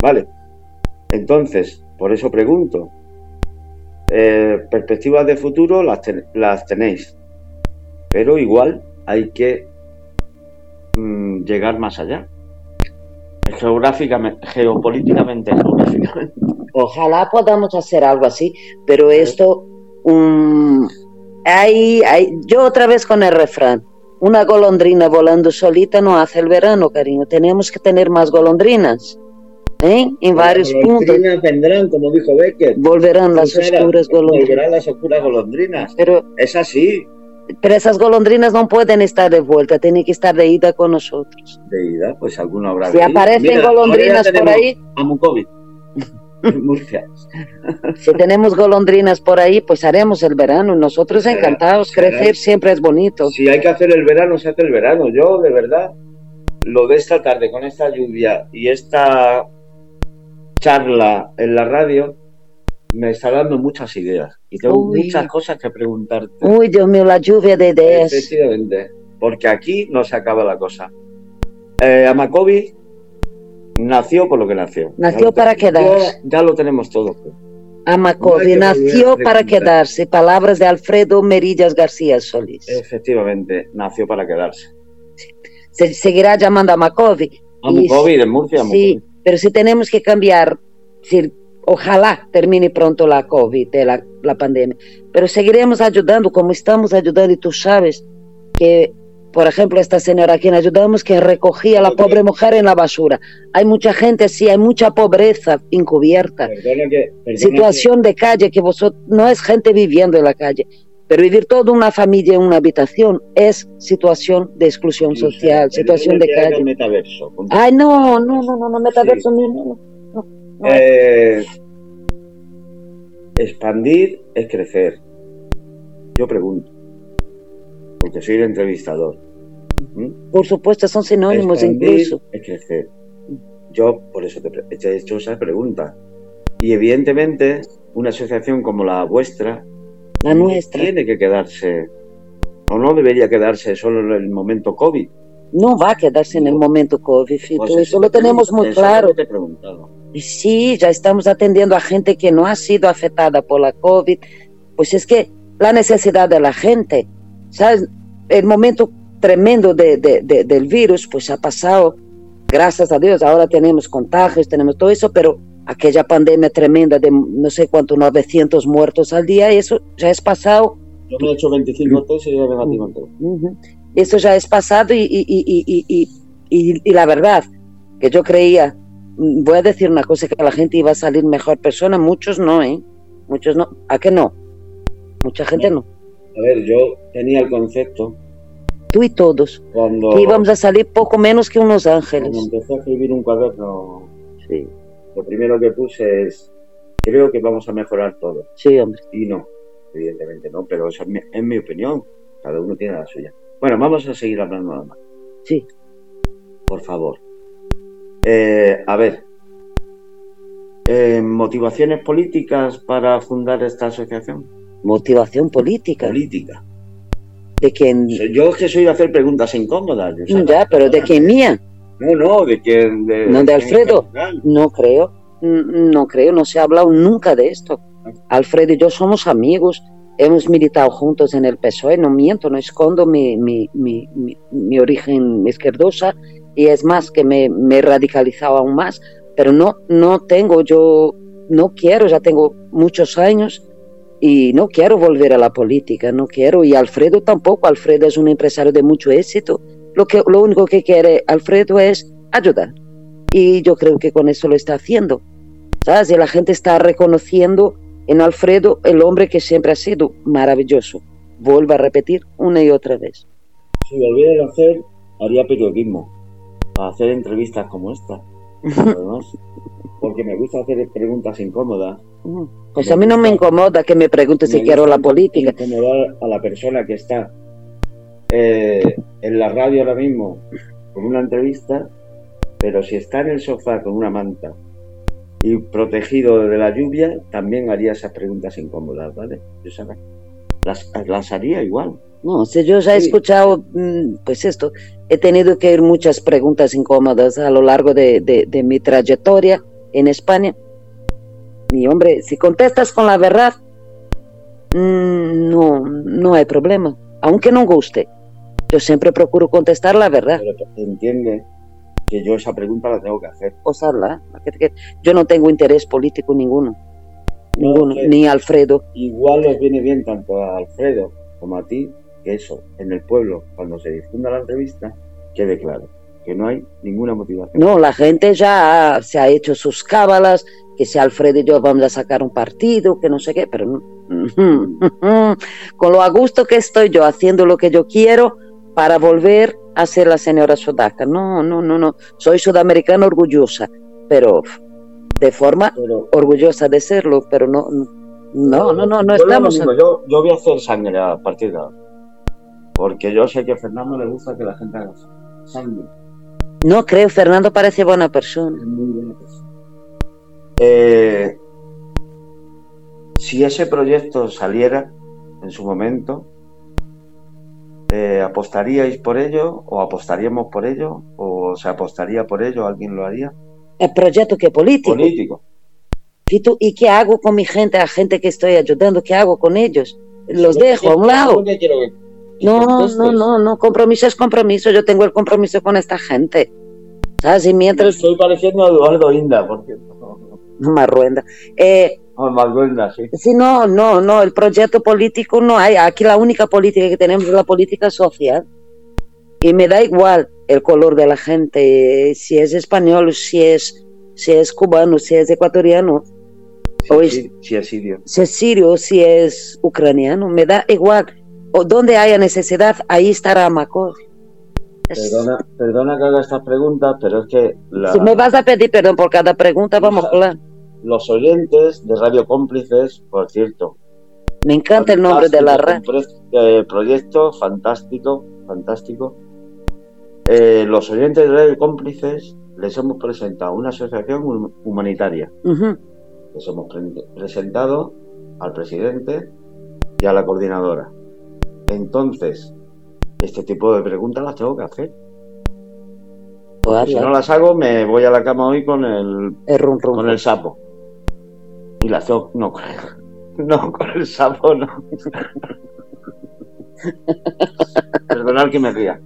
¿Vale? Entonces, por eso pregunto, eh, perspectivas de futuro las, las tenéis, pero igual hay que mm, llegar más allá. Geográficamente, geopolíticamente, geográficamente. Ojalá podamos hacer algo así, pero esto, um, hay, hay, yo otra vez con el refrán, una golondrina volando solita no hace el verano, cariño, tenemos que tener más golondrinas. ¿eh? en varios puntos. vendrán, como dijo Becker. Volverán las oscuras golondrinas. Volverán las oscuras golondrinas. Pero es así. Pero esas golondrinas no pueden estar de vuelta, tienen que estar de ida con nosotros. De ida, pues alguno habrá. Si aparecen golondrinas por ahí. A. Murcia. si tenemos golondrinas por ahí, pues haremos el verano. Nosotros encantados, crecer siempre es bonito. Si hay que hacer el verano, se hace el verano. Yo, de verdad, lo de esta tarde con esta lluvia y esta charla en la radio me está dando muchas ideas y tengo muchas cosas que preguntarte. Uy, Dios mío, la lluvia de ideas. Efectivamente, porque aquí no se acaba la cosa. Eh, Amakovi nació por lo que nació. Nació para quedarse. Ya, lo tenemos todo. Amakovi nació para quedarse. Palabras de Alfredo Merillas García Solís. Efectivamente, nació para quedarse. Se seguirá llamando Amakovi. Amakovi de Murcia. Sí, pero si tenemos que cambiar, si, ojalá termine pronto la COVID, la, la pandemia, pero seguiremos ayudando como estamos ayudando. Y tú sabes que por ejemplo, esta señora a quien ayudamos que recogía a la pobre mujer en la basura. Hay mucha gente así, hay mucha pobreza encubierta. Situación de calle que vosotros no es gente viviendo en la calle, pero vivir toda una familia en una habitación es situación de exclusión social, situación de calle. Metaverso, Ay, no, no, no, no, no metaverso, no, no, no, eh, expandir es crecer. Yo pregunto, porque soy el entrevistador. ¿Mm? Por supuesto, son sinónimos incluso. Es crecer. Yo por eso te he hecho esa pregunta. Y evidentemente, una asociación como la vuestra la nuestra. Tiene que quedarse, o no debería quedarse solo en el momento COVID. No va a quedarse en el momento COVID, pues eso lo tenemos muy claro. Y sí, ya estamos atendiendo a gente que no ha sido afectada por la COVID. Pues es que la necesidad de la gente, ¿sabes? El momento tremendo de, de, del virus, pues ha pasado, gracias a Dios, ahora tenemos contagios, tenemos todo eso, pero aquella pandemia tremenda de no sé cuántos 900 muertos al día, eso ya es pasado. Yo me he hecho 25 test y ya me Eso ya es pasado y, y, y, y, la verdad, que yo creía, voy a decir una cosa, que la gente iba a salir mejor persona, muchos no, ¿eh? Muchos no. ¿A qué no? Mucha gente no. A ver, yo tenía el concepto. Tú y todos. que íbamos a salir poco menos que unos ángeles. Cuando empecé a escribir un cuaderno. Sí lo primero que puse es, creo que vamos a mejorar todo. Sí, hombre. Y no, evidentemente no, pero esa es mi, opinión. Cada uno tiene la suya. Bueno, vamos a seguir hablando nada más. Sí. Por favor. Eh, a ver. Eh, ¿Motivaciones políticas para fundar esta asociación? Motivación política. Política. ¿De quién? Yo es que soy de hacer preguntas incómodas. Ya, pero ¿de quién mía? No, no, de quién. De, no, de Alfredo. No creo. No creo, no se ha hablado nunca de esto. Alfredo y yo somos amigos, hemos militado juntos en el PSOE, no miento, no escondo mi, mi, mi, mi origen izquierdosa y es más que me, me, he radicalizado aún más, pero no, no tengo, yo no quiero, ya tengo muchos años y no quiero volver a la política, no quiero, y Alfredo tampoco, Alfredo es un empresario de mucho éxito, lo, que, lo único que quiere Alfredo es ayudar. Y yo creo que con eso lo está haciendo. ¿Sabes? Y la gente está reconociendo en Alfredo el hombre que siempre ha sido maravilloso. Vuelvo a repetir una y otra vez. Si volviera a hacer, haría periodismo. A hacer entrevistas como esta. porque me gusta hacer preguntas incómodas. Pues a mí no me incomoda que me pregunte si quiero la política. Incomodar a la persona que está eh, en la radio ahora mismo con una entrevista, pero si está en el sofá con una manta y protegido de la lluvia, también haría esas preguntas incómodas, ¿vale? Las, las haría igual. No, si yo ya he escuchado, mm, pues esto, he tenido que ir muchas preguntas incómodas a lo largo de, de mi trayectoria en España. Y hombre, si contestas con la verdad, mm, no, no hay problema. Aunque no guste, yo siempre procuro contestar la verdad. Pero entiende que yo esa pregunta la tengo que hacer. Osarla. Yo no tengo interés político ninguno. Ninguno, ni Alfredo. Igual les viene bien tanto a Alfredo como a ti que eso, en el pueblo, cuando se difunda la entrevista, quede claro que no hay ninguna motivación. No, la gente ya se ha hecho sus cábalas, que si Alfredo y yo vamos a sacar un partido, que no sé qué, pero con lo a gusto que estoy yo haciendo lo que yo quiero para volver a ser la señora sudaca. No, no, no, no. Soy sudamericana orgullosa, pero de forma orgullosa de serlo, pero no, no, no, no, no estamos. yo, yo voy a hacer sangre a partir de ahora. Porque yo sé que a Fernando le gusta que la gente haga sangre. No creo, Fernando parece buena persona. muy buena persona. Eh, si ese proyecto saliera en su momento, eh, ¿apostaríais por ello o apostaríamos por ello o se apostaría por ello? ¿Alguien lo haría? ¿El proyecto que político? Político. ¿Y, qué hago con mi gente, a gente que estoy ayudando? ¿Qué hago con ellos? Los dejo a un lado. No, no, no, no, compromiso es compromiso. Yo tengo el compromiso con esta gente. ¿Sabes? Y mientras. Estoy pareciendo a Eduardo Inda, por cierto. No, Marruenda. Eh, no, Marruenda, sí. Sí, no, no, no. El proyecto político no hay. Aquí la única política que tenemos es la política social. Y me da igual el color de la gente, si es español, si es, si es cubano, si es ecuatoriano. Si, o es, si es sirio. Si es sirio, si es ucraniano, me da igual o donde haya necesidad, ahí estará Macor. Perdona, perdona que haga esta pregunta, pero es que... Si me vas a pedir perdón por cada pregunta, vamos a hablar. Los oyentes de Radio Cómplices, por cierto. Me encanta el nombre de la radio. El proyecto fantástico, fantástico. Eh, los oyentes de Radio Cómplices les hemos presentado una asociación humanitaria. Les hemos presentado al presidente y a la coordinadora. Entonces, este tipo de preguntas las tengo que hacer. si no las hago, me voy a la cama hoy con el, con el sapo. Y las tengo. No, no, con el sapo no. Perdonad que me ría.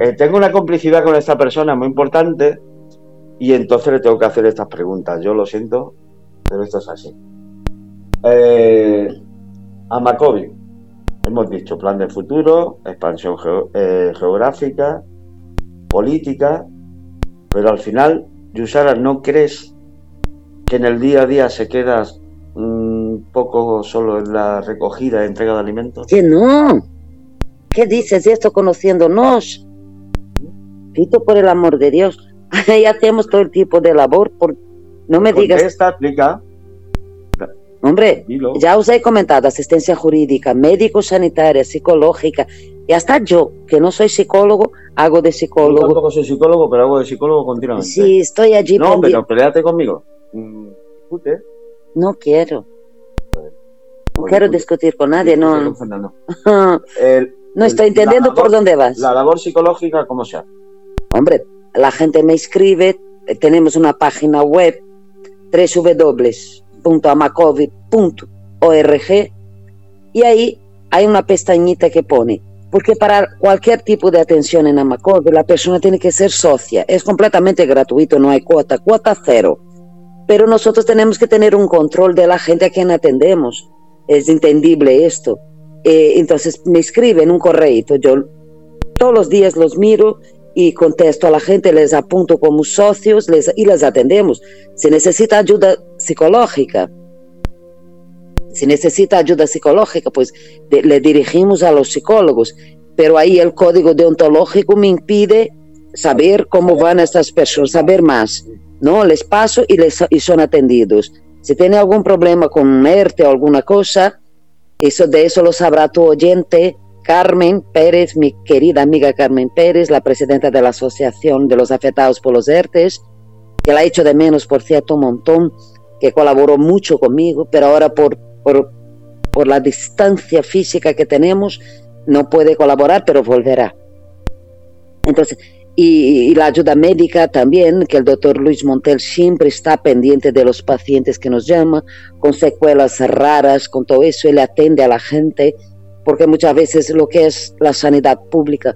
Eh, tengo una complicidad con esta persona muy importante y entonces le tengo que hacer estas preguntas. Yo lo siento, pero esto es así. Eh, Hemos dicho plan de futuro, expansión eh, geográfica, política, pero al final, Yusara, ¿no crees que en el día a día se quedas un poco solo en la recogida y entrega de alimentos? Que no. ¿Qué dices esto conociéndonos? Pito, por el amor de Dios. Ahí hacemos todo el tipo de labor. Por... No me digas. Esta explica Hombre, ya os he comentado asistencia jurídica, médico sanitaria, psicológica, y hasta yo, que no soy psicólogo, hago de psicólogo. Yo tampoco soy psicólogo, pero hago de psicólogo continuamente. Sí, estoy allí. No, pero peleate conmigo. Mm, no quiero. no quiero discutir con nadie, no. no estoy entendiendo por dónde vas. La labor psicológica, ¿cómo se hace? Hombre, la gente me escribe, tenemos una página web, www www.amacovid.org y ahí hay una pestañita que pone, porque para cualquier tipo de atención en Amacovid la persona tiene que ser socia, es completamente gratuito, no hay cuota, cuota cero. Pero nosotros tenemos que tener un control de la gente a quien atendemos. Es entendible esto. Eh, entonces me escriben un correo, yo todos los días los miro y contesto a la gente, les apunto como socios les, y les atendemos. Si necesita ayuda psicológica, si necesita ayuda psicológica, pues le dirigimos a los psicólogos. Pero ahí el código deontológico me impide saber cómo van estas personas, saber más. No, les paso y, son atendidos. Si tiene algún problema con ERTE o alguna cosa, eso de eso lo sabrá tu oyente Carmen Pérez, mi querida amiga Carmen Pérez, la presidenta de la Asociación de los Afectados por los ERTES, que la hecho de menos, por cierto, un montón, que colaboró mucho conmigo, pero ahora por, por, por la distancia física que tenemos, no puede colaborar, pero volverá. Entonces, y, la ayuda médica también, que el doctor Luis Montel siempre está pendiente de los pacientes que nos llaman, con secuelas raras, con todo eso, él atiende a la gente, porque muchas veces lo que es la sanidad pública,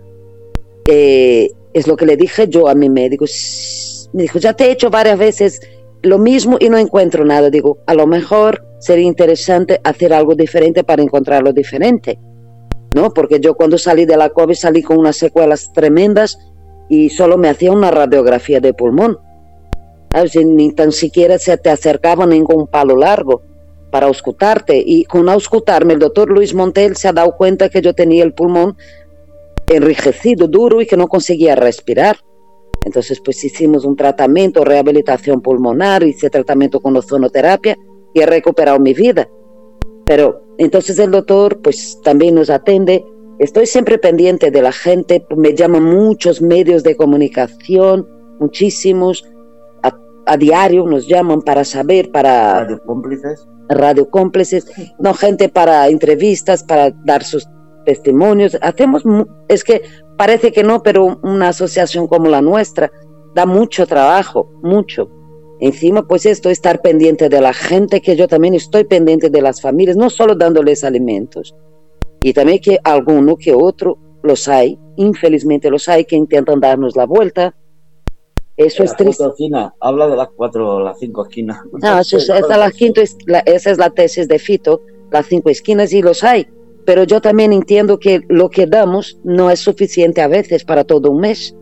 eh, es lo que le dije yo a mi médico, me dijo, ya te he hecho varias veces lo mismo y no encuentro nada, digo, a lo mejor sería interesante hacer algo diferente para encontrar lo diferente, ¿no? Porque yo cuando salí de la COVID salí con unas secuelas tremendas, y solo me hacía una radiografía de pulmón. Ni tan siquiera se te acercaba ningún palo largo para auscultarte. Y con auscultarme, el doctor Luis Montel se ha dado cuenta que yo tenía el pulmón enrijecido, duro y que no conseguía respirar. Entonces, pues hicimos un tratamiento, rehabilitación pulmonar, hice tratamiento con ozonoterapia y he recuperado mi vida. Pero entonces el doctor, pues también nos atende Estoy siempre pendiente de la gente, me llaman muchos medios de comunicación, muchísimos, a, diario nos llaman para saber, para... Radio cómplices. Radio cómplices, no, gente para entrevistas, para dar sus testimonios. Hacemos, es que parece que no, pero una asociación como la nuestra da mucho trabajo, mucho. Encima, pues esto, estar pendiente de la gente, que yo también estoy pendiente de las familias, no solo dándoles alimentos, y también que alguno que otro los hay, infelizmente los hay, que intentan darnos la vuelta. Eso es triste. habla de las cuatro, las cinco esquinas. No, esa, es la, esa es la tesis de Fito, las cinco esquinas y los hay. Pero yo también entiendo que lo que damos no es suficiente a veces para todo un mes,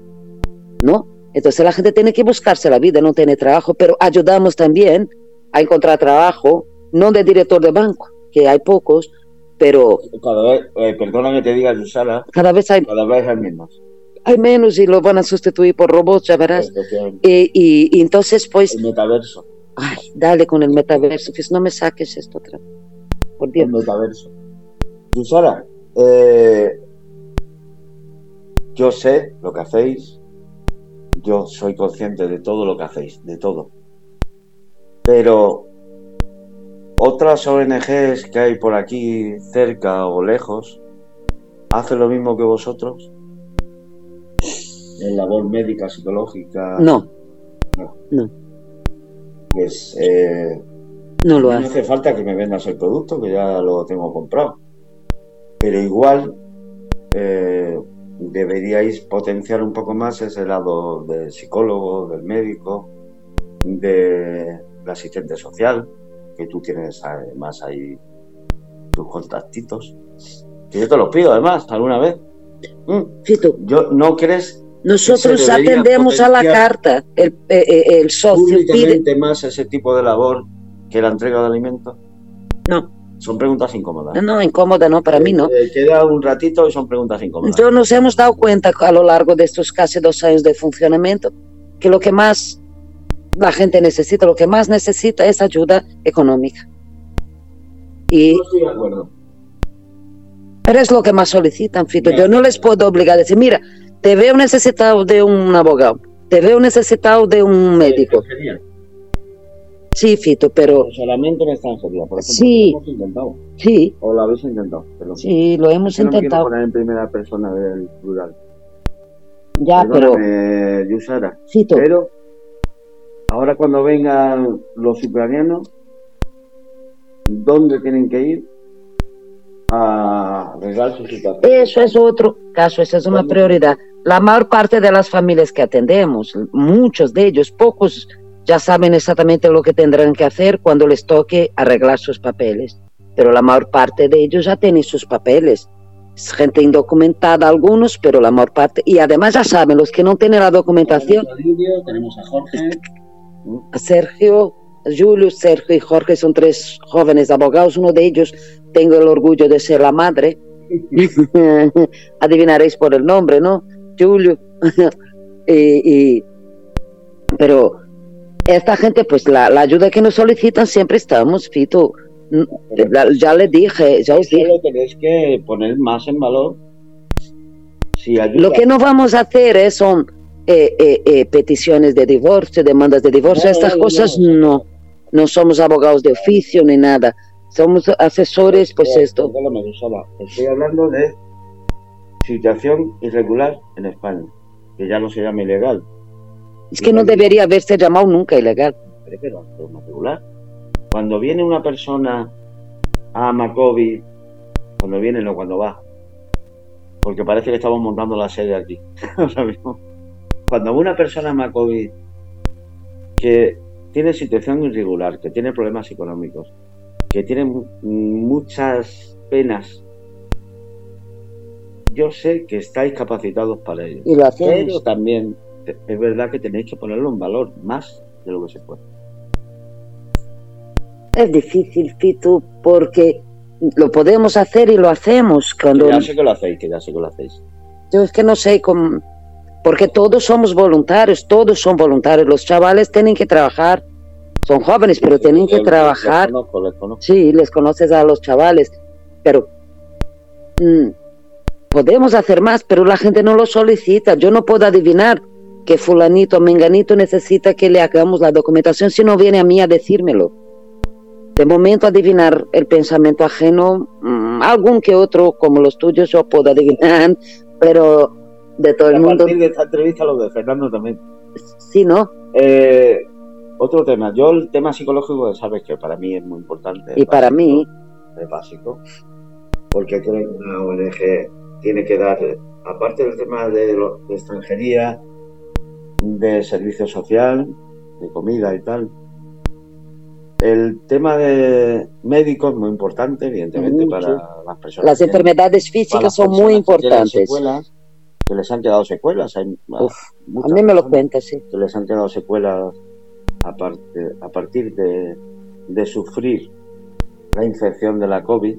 ¿no? Entonces la gente tiene que buscarse la vida, no tiene trabajo, pero ayudamos también a encontrar trabajo, no de director de banco, que hay pocos, pero... Cada vez, eh, perdona que te diga, Susana, cada vez hay, cada vez hay menos. Hay menos y lo van a sustituir por robots, ya verás. Y, y, entonces, pues... El metaverso. Ay, dale con el metaverso, que no me saques esto otra Por Dios. El metaverso. Susana, eh, yo sé lo que hacéis, yo soy consciente de todo lo que hacéis, de todo. Pero otras ONGs que hay por aquí cerca o lejos hacen lo mismo que vosotros. En labor médica, psicológica. No. No. Pues eh, no lo hace. No hace falta que me vendas el producto, que ya lo tengo comprado. Pero igual eh, deberíais potenciar un poco más ese lado del psicólogo, del médico, del asistente social que tú tienes además ahí tus contactitos. Que yo te los pido además alguna vez. Mm. Yo, ¿No crees? Nosotros atendemos a la carta. El, eh, eh, el socio pide más ese tipo de labor que la entrega de alimentos. No. Son preguntas incómodas. No, incómoda no, para mí no. Eh, queda un ratito y son preguntas incómodas. Yo nos hemos dado cuenta a lo largo de estos casi dos años de funcionamiento que lo que más la gente necesita, lo que más necesita es ayuda económica. Y, estoy de acuerdo. Pero es lo que más solicitan, Fito. Yo no les puedo obligar a decir, mira, te veo necesitado de un abogado, te veo necesitado de un médico. Sí, Fito, pero... Solamente en extranjería, por ejemplo. Sí. Lo hemos intentado. Sí. O lo habéis intentado. sí, lo hemos intentado. poner en primera persona del plural. Ya, pero... Yusara. Fito. Pero Ahora cuando vengan los ucranianos, ¿dónde tienen que ir? A arreglar su situación. Eso es otro caso, esa es una prioridad. La mayor parte de las familias que atendemos, muchos de ellos, pocos ya saben exactamente lo que tendrán que hacer cuando les toque arreglar sus papeles, pero la mayor parte de ellos ya tienen sus papeles. Es gente indocumentada algunos, pero la mayor parte, y además ya saben, los que no tienen la documentación. tenemos a Jorge. Sergio, Julio, Sergio y Jorge son tres jóvenes abogados. Uno de ellos tengo el orgullo de ser la madre. Adivinaréis por el nombre, ¿no? Julio. y, pero esta gente, pues la, ayuda que nos solicitan siempre estamos, Fito. Ya, le dije, ya os dije. tenéis que poner más en valor. Lo que no vamos a hacer es son eh, eh, eh, peticiones de divorcio, demandas de divorcio, estas cosas no. no. somos abogados de oficio ni nada. Somos asesores, pues esto. Estoy hablando de situación irregular en España. que ya no se llame ilegal. Es que no debería haberse llamado nunca ilegal. Pero regular. Cuando viene una persona a Macovi, cuando viene no cuando va, porque parece que estamos montando la serie aquí. cuando una persona a Macovi que tiene situación irregular, que tiene problemas económicos, que tiene muchas penas yo sé que estáis capacitados para ello. Y lo hacemos. Pero también es verdad que tenéis que ponerlo en valor más de lo que se puede. Es difícil, Fito, porque lo podemos hacer y lo hacemos. Cuando... ya sé que lo hacéis, que ya sé que lo hacéis. Yo es que no sé cómo... Porque todos somos voluntarios, todos son voluntarios. Los chavales tienen que trabajar. Son jóvenes, pero tienen que trabajar. Sí, les conoces a los chavales. Pero mm, podemos hacer más, pero la gente no lo solicita. Yo no puedo adivinar que fulanito o menganito necesita que le hagamos la documentación si no viene a mí a decírmelo. De momento adivinar el pensamiento ajeno, mm, algún que otro como los tuyos yo puedo adivinar, pero de todo el mundo... de esta entrevista lo de Fernando también. Sí, ¿no? Eh, otro tema, yo el tema psicológico sabes que para mí es muy importante. Y para mí... Es básico, porque creo que una ONG tiene que dar, aparte del tema de, extranjería, de servicio social, de comida y tal, el tema de médicos es muy importante, evidentemente, para las personas. Las enfermedades físicas son muy importantes. Que, les han quedado secuelas. Hay a mí me lo cuenta, sí. Que les han quedado secuelas a, a partir de, de, sufrir la infección de la COVID.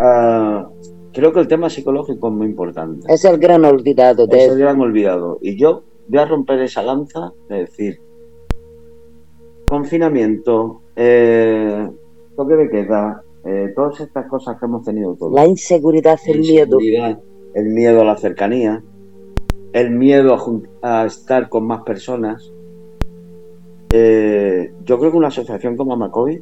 Uh, creo que el tema psicológico es muy importante. Es el gran olvidado. De... Es el gran olvidado. Y yo voy a romper esa lanza de decir, confinamiento, eh, toque de queda, eh, todas estas cosas que hemos tenido todos. La inseguridad, el miedo. El miedo a la cercanía, el miedo a, estar con más personas. Eh, yo creo que una asociación como Amacovi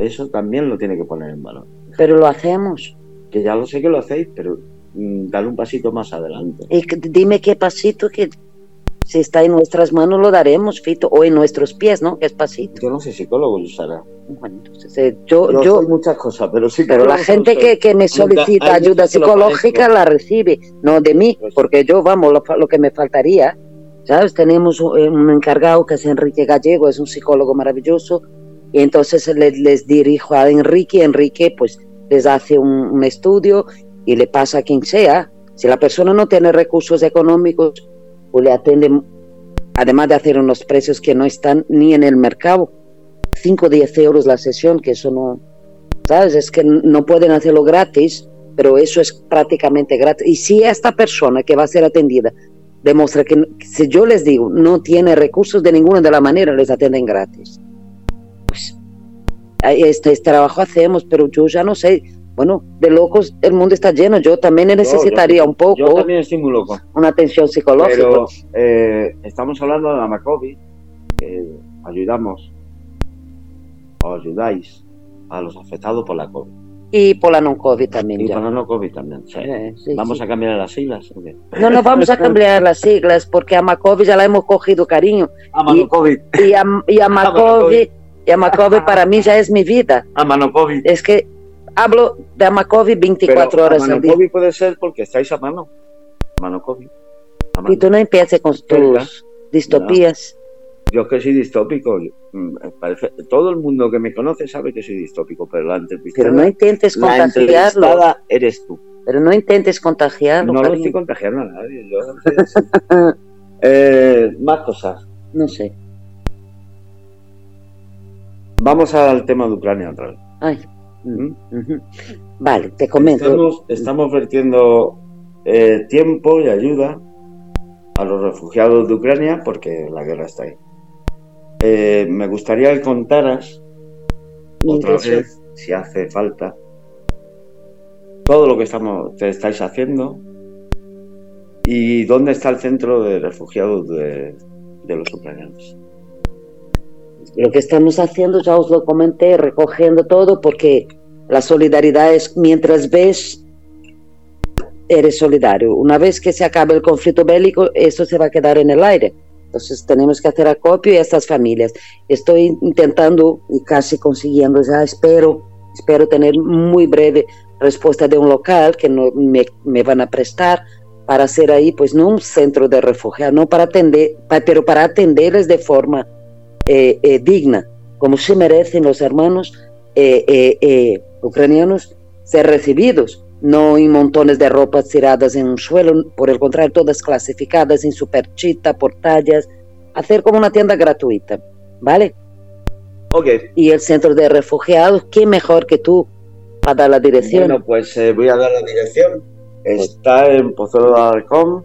eso también lo tiene que poner en valor. Pero lo hacemos que ya lo sé que lo hacéis, pero mm, dale un pasito más adelante. Y dime qué pasito que si está en nuestras manos lo daremos, Fito, o en nuestros pies, ¿no? ¿Qué es pasito? Yo no soy psicólogo, Sara. Bueno, entonces, eh, yo, yo, muchas cosas, pero sí. Pero la gente que, que, me solicita ayuda psicológica la recibe, no de mí, pues porque yo, vamos, lo, que me faltaría, ¿sabes? Tenemos un, encargado que es Enrique Gallego, es un psicólogo maravilloso, y entonces les, les dirijo a Enrique, Enrique, pues les hace un, estudio y le pasa a quien sea. Si la persona no tiene recursos económicos, pues le atienden, además de hacer unos precios que no están ni en el mercado. 5 o 10 euros la sesión, que eso no, ¿sabes? Es que no pueden hacerlo gratis, pero eso es prácticamente gratis. Y si esta persona que va a ser atendida demuestra que, si yo les digo, no tiene recursos de ninguna de la manera, les atienden gratis. Este, este, trabajo hacemos, pero yo ya no sé. Bueno, de locos el mundo está lleno. Yo también necesitaría un poco. Yo también estoy muy loco. Una atención psicológica. Pero eh, estamos hablando de la Macovi, que ayudamos o ayudáis a los afectados por la COVID. Y por la non-COVID también. Y por la non-COVID también, sí. ¿Vamos a cambiar las siglas? No, no vamos a cambiar las siglas porque a Macovi ya la hemos cogido cariño. A Macovi. Y, a, y a Macovi y Amacovi para mí ya es mi vida. Amanocovi. Es que hablo de Amacovi 24 horas al día. Puede ser porque estáis a mano. Amanocovi. Y tú no empieces con tus distopías. Yo es que soy distópico. Mm, parece, todo el mundo que me conoce sabe que soy distópico, pero la Pero no intentes contagiarlo. La eres tú. Pero no intentes contagiarlo. No lo estoy contagiando a nadie. eh, más cosas. No sé. Vamos al tema de Ucrania otra vez. Ay. ¿Mm? Vale, te comento. Estamos, vertiendo eh, tiempo y ayuda a los refugiados de Ucrania porque la guerra está ahí. Eh, me gustaría que contaras otra vez, si hace falta, todo lo que estamos, te estáis haciendo y dónde está el centro de refugiados de los ucranianos. Lo que estamos haciendo, ya os lo comenté, recogiendo todo, porque la solidaridad es mientras ves eres solidario. Una vez que se acabe el conflicto bélico, eso se va a quedar en el aire. Entonces tenemos que hacer acopio a estas familias. Estoy intentando y casi consiguiendo ya, espero, espero tener muy breve respuesta de un local que no, me, me van a prestar para hacer ahí, pues no un centro de refugiados, no para atender, pero para atenderles de forma eh, eh, digna, como se merecen los hermanos eh, ucranianos ser recibidos, no en montones de ropas tiradas en un suelo, por el contrario, todas clasificadas en superchita, por tallas, hacer como una tienda gratuita, ¿vale? Ok. Y el centro de refugiados, ¿qué mejor que tú para dar la dirección? Bueno, pues voy a dar la dirección. Está en Pozuelo de Alarcón,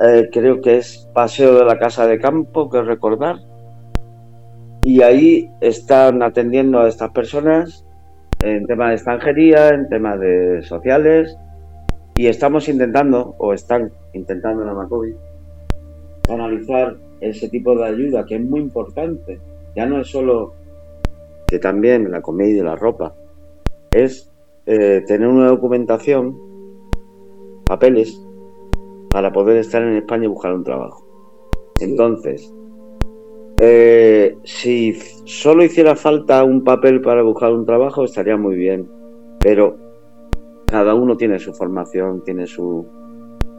eh, creo que es Paseo de la Casa de Campo, que recordar. Y ahí están atendiendo a estas personas en temas de extranjería, en temas de sociales, y estamos intentando, o están intentando en Amacovi, analizar ese tipo de ayuda que es muy importante. Ya no es solo que también la comida y la ropa, es eh, tener una documentación, papeles, para poder estar en España y buscar un trabajo. Entonces, eh, si solo hiciera falta un papel para buscar un trabajo, estaría muy bien. Pero cada uno tiene su formación, tiene su,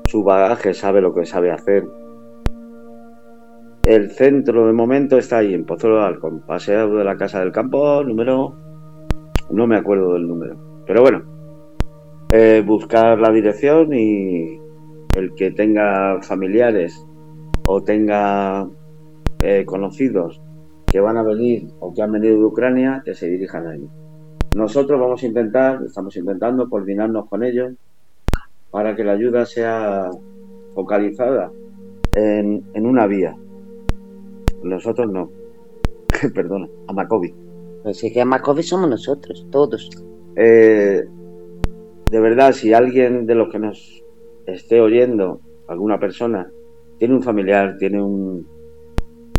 su bagaje, sabe lo que sabe hacer. El centro de momento está ahí en Pozuelo de Alcón, paseo de la Casa del Campo, número... No me acuerdo del número. Pero bueno, eh, buscar la dirección y el que tenga familiares o tenga eh, conocidos que van a venir o que han venido de Ucrania, que se dirijan ahí. Nosotros vamos a intentar, estamos intentando coordinarnos con ellos para que la ayuda sea focalizada en, una vía. Nosotros no. Perdona, a Macovi. Pues sí que a Macovi somos nosotros, todos. Eh, de verdad, si alguien de los que nos esté oyendo, alguna persona, tiene un familiar, tiene un,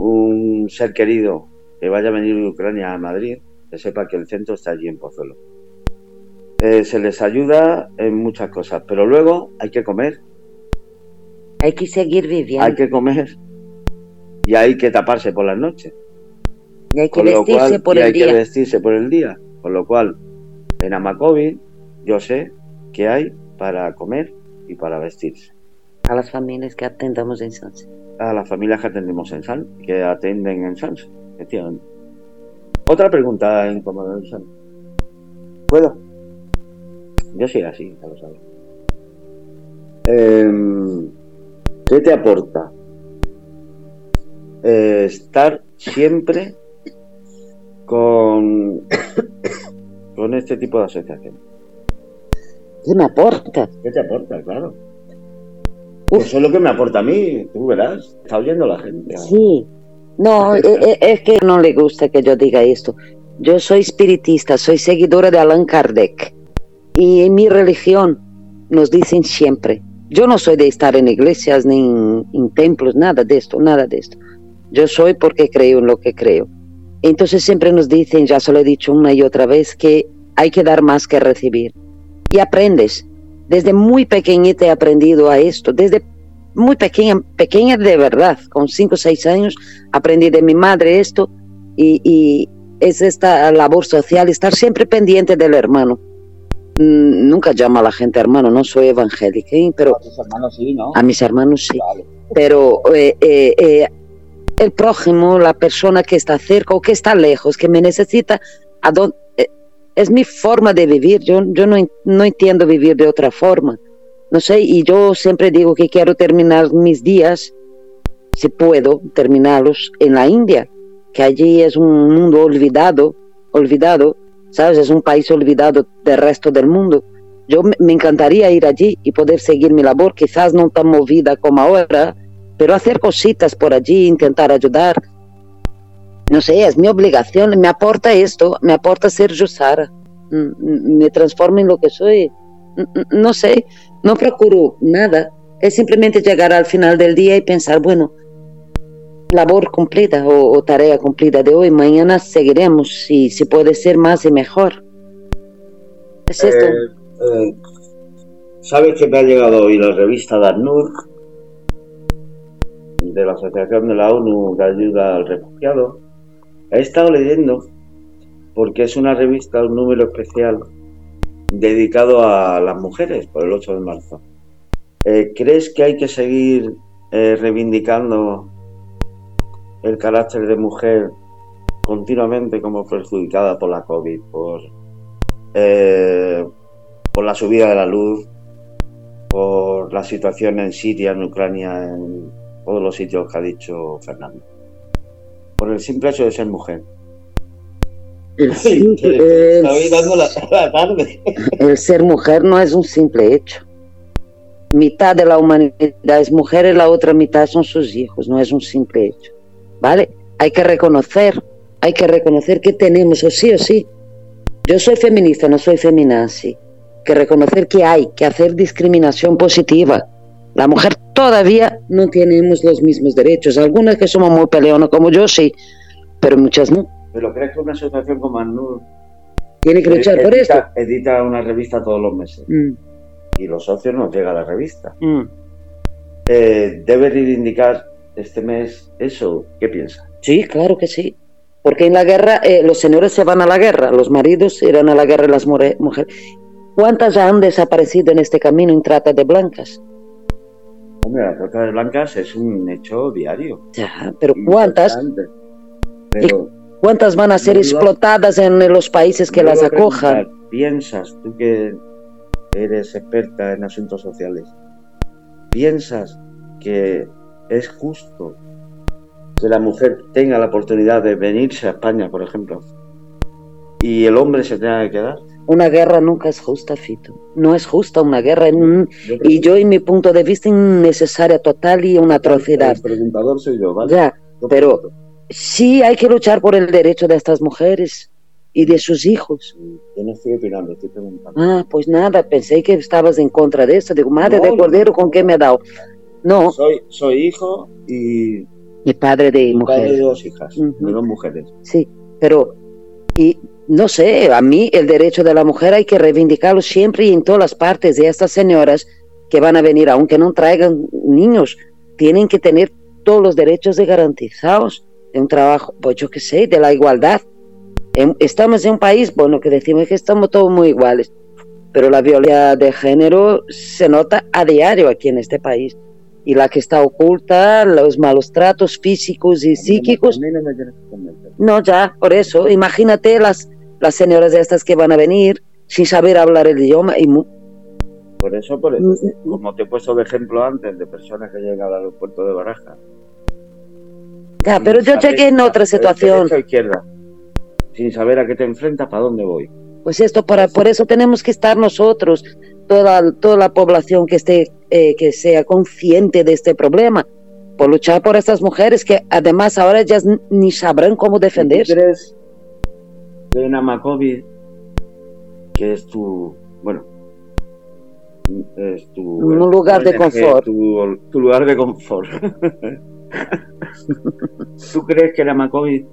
un ser querido que vaya a venir de Ucrania a Madrid, que sepa que el centro está allí en Pozuelo. Eh, se les ayuda en muchas cosas, pero luego hay que comer. Hay que seguir viviendo. Hay que comer y hay que taparse por las noches. Y hay que vestirse por el hay día. que vestirse por el día. Con lo cual, en Amacovi yo sé que hay para comer y para vestirse. A las familias que atendamos en Sanse a las familias que atendemos en San, que atenden en Sans, efectivamente. Otra pregunta incómoda en San. ¿Puedo? Yo soy así, ya lo sabes. Em, ¿Qué te aporta eh, estar siempre con, con este tipo de asociación? ¿Qué me aporta? ¿Qué te aporta? Claro. Eso es lo que me aporta a mí, tú verás. Está oyendo la gente. Sí. No, eh, eh, es que no le gusta que yo diga esto. Yo soy espiritista, soy seguidora de Allan Kardec. Y en mi religión nos dicen siempre, yo no soy de estar en iglesias ni en, templos, nada de esto, nada de esto. Yo soy porque creo en lo que creo. Entonces siempre nos dicen, ya se lo he dicho una y otra vez, que hay que dar más que recibir. Y aprendes. Desde muy pequeñita he aprendido a esto, desde muy pequeña, pequeña de verdad, con 5 o 6 años, aprendí de mi madre esto y, es esta labor social, estar siempre pendiente del hermano. Mm, nunca llamo a la gente hermano, no soy evangélica, ¿eh? pero... A tus hermanos sí, ¿no? A mis hermanos sí. Pero eh, eh, el prójimo, la persona que está cerca o que está lejos, que me necesita, ¿a dónde, es mi forma de vivir, yo, no, no entiendo vivir de otra forma. No sé, y yo siempre digo que quiero terminar mis días, si puedo terminarlos, en la India, que allí es un mundo olvidado, olvidado, ¿sabes? Es un país olvidado del resto del mundo. Yo me encantaría ir allí y poder seguir mi labor, quizás no tan movida como ahora, pero hacer cositas por allí, intentar ayudar, no sé, es mi obligación, me aporta esto, me aporta ser Yusara, mm, mm, me transforma en lo que soy. No sé, no procuro nada, es simplemente llegar al final del día y pensar, bueno, labor cumplida o, tarea cumplida de hoy, mañana seguiremos y si puede ser más y mejor. Es esto. Eh, eh, ¿Sabes que me ha llegado hoy la revista Darnur de la Asociación de la ONU de Ayuda al Refugiado? He estado leyendo porque es una revista, un número especial dedicado a las mujeres por el 8 de marzo. Eh, ¿Crees que hay que seguir eh, reivindicando el carácter de mujer continuamente como perjudicada por la COVID, eh, por la subida de la luz, por la situación en Siria, en Ucrania, en todos los sitios que ha dicho Fernando? Por el simple hecho de ser mujer. El, el ser mujer no es un simple hecho. Mitad de la humanidad es mujer y la otra mitad son sus hijos, no es un simple hecho. ¿Vale? Hay que reconocer, hay que reconocer que tenemos, o sí o sí. Yo soy feminista, no soy feminazi. Que reconocer que hay que hacer discriminación positiva. La mujer todavía no tenemos los mismos derechos. Algunas que somos muy peleonas como yo, sí, pero muchas no. ¿Pero crees que una asociación como ANUR tiene que luchar por esto? Edita una revista todos los meses mm. y los socios nos llega a la revista. Mm. Eh, ¿Debe reivindicar este mes eso? ¿Qué piensa? Sí, claro que sí. Porque en la guerra eh, los señores se van a la guerra, los maridos irán a la guerra y las mujeres. ¿Cuántas ya han desaparecido en este camino en trata de blancas? Hombre, la trata blancas es un hecho diario. Ya, pero ¿cuántas? Pero ¿Cuántas van a ser explotadas en los países que las acojan? ¿Piensas, tú que eres experta en asuntos sociales, piensas que es justo que la mujer tenga la oportunidad de venirse a España, por ejemplo, y el hombre se tenga que quedar? Una guerra nunca es justa, Fito. No es justa una guerra. y yo, en mi punto de vista, innecesaria total y una atrocidad. El preguntador soy yo, ¿vale? Ya, pero sí hay que luchar por el derecho de estas mujeres y de sus hijos. Yo no estoy opinando, estoy preguntando. Ah, pues nada, pensé que estabas en contra de eso. Digo, madre de cordero, ¿con qué me ha dado? No. Soy, soy hijo y... Y padre de mujeres. Padre de dos hijas, de dos mujeres. Sí, pero... Y no sé, a mí el derecho de la mujer hay que reivindicarlo siempre y en todas las partes. Y estas señoras que van a venir, aunque no traigan niños, tienen que tener todos los derechos garantizados de un trabajo, pues yo qué sé, de la igualdad. Estamos en un país, bueno, que decimos que estamos todos muy iguales, pero la violencia de género se nota a diario aquí en este país. Y la que está oculta, los malos tratos físicos y psíquicos. No, ya, por eso, imagínate las, las señoras estas que van a venir sin saber hablar el idioma y por eso, por eso, mm, mm. como te he puesto de ejemplo antes de personas que llegan al aeropuerto de Baraja ya, pero yo llegué en otra situación. izquierda, sin saber a qué te enfrentas, ¿para dónde voy? Pues esto, para, por eso tenemos que estar nosotros, toda, toda la población que, esté, eh, que sea consciente de este problema, por luchar por estas mujeres que además ahora ellas ni sabrán cómo defenderse. en Amacobi, que es tu, bueno, es tu... Un lugar de confort. Tu, tu lugar de confort. ¿Tú crees que la Macovid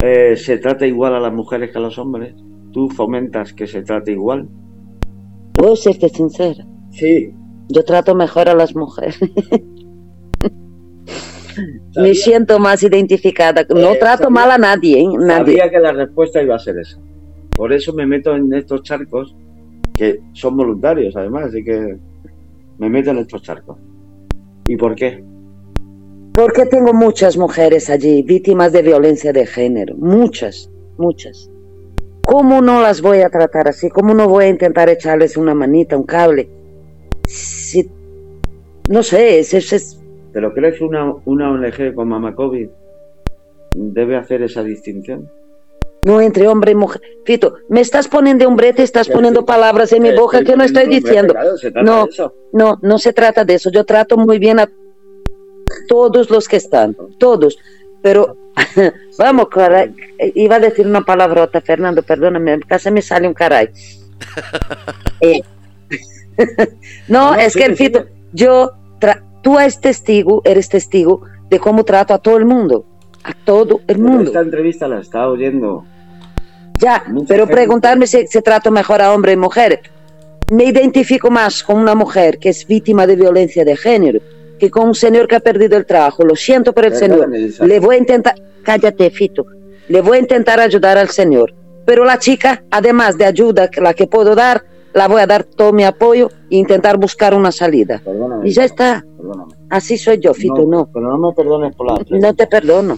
eh, se trata igual a las mujeres que a los hombres? ¿Tú fomentas que se trate igual? ¿Puedo serte sincera? Sí. Yo trato mejor a las mujeres. Me siento más identificada. No eh, trato mal a nadie, ¿eh? nadie. Sabía que la respuesta iba a ser esa. Por eso me meto en estos charcos, que son voluntarios además, así que me meto en estos charcos. ¿Y por qué? Porque tengo muchas mujeres allí, víctimas de violencia de género, muchas, muchas. ¿Cómo no las voy a tratar así? ¿Cómo no voy a intentar echarles una manita, un cable? Si, no sé, es, es, ¿Pero crees que una, una ONG como Mama COVID debe hacer esa distinción? No entre hombre y mujer. Fito, me estás poniendo un brete, estás poniendo palabras en mi boca que no estoy diciendo. no, no, no se trata de eso. Yo trato muy bien a todos los que están, todos. Pero vamos, caray, iba a decir una palabrota, Fernando, perdóname, casi me sale un caray. Eh, no, es que el Fito, yo, tú eres testigo, eres testigo de cómo trato a todo el mundo, a todo el mundo. Esta entrevista la está oyendo. Ya, pero preguntarme si se trato mejor a hombres y mujeres. me identifico más con una mujer que es víctima de violencia de género que con un señor que ha perdido el trabajo. Lo siento por el señor. Le voy a intentar, cállate, Fito, le voy a intentar ayudar al señor. Pero la chica, además de ayuda que la que puedo dar, la voy a dar todo mi apoyo e intentar buscar una salida. y ya está. Así soy yo, Fito, no. Pero no me perdones por la... No te perdono.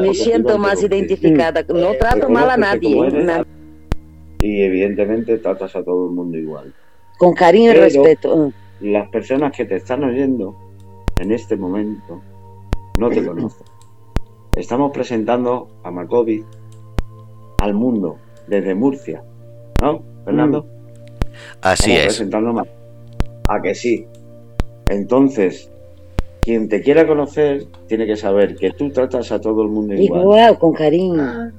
me siento más identificada. No trato mal a nadie. Y evidentemente tratas a todo el mundo igual. Con cariño y respeto. Las personas que te están oyendo en este momento no te conocen. Estamos presentando a Macovi al mundo desde Murcia, ¿no, Fernando? Mm. Así es. Presentando más. A que sí. Entonces, quien te quiera conocer tiene que saber que tú tratas a todo el mundo igual. Igual, con cariño. Ah.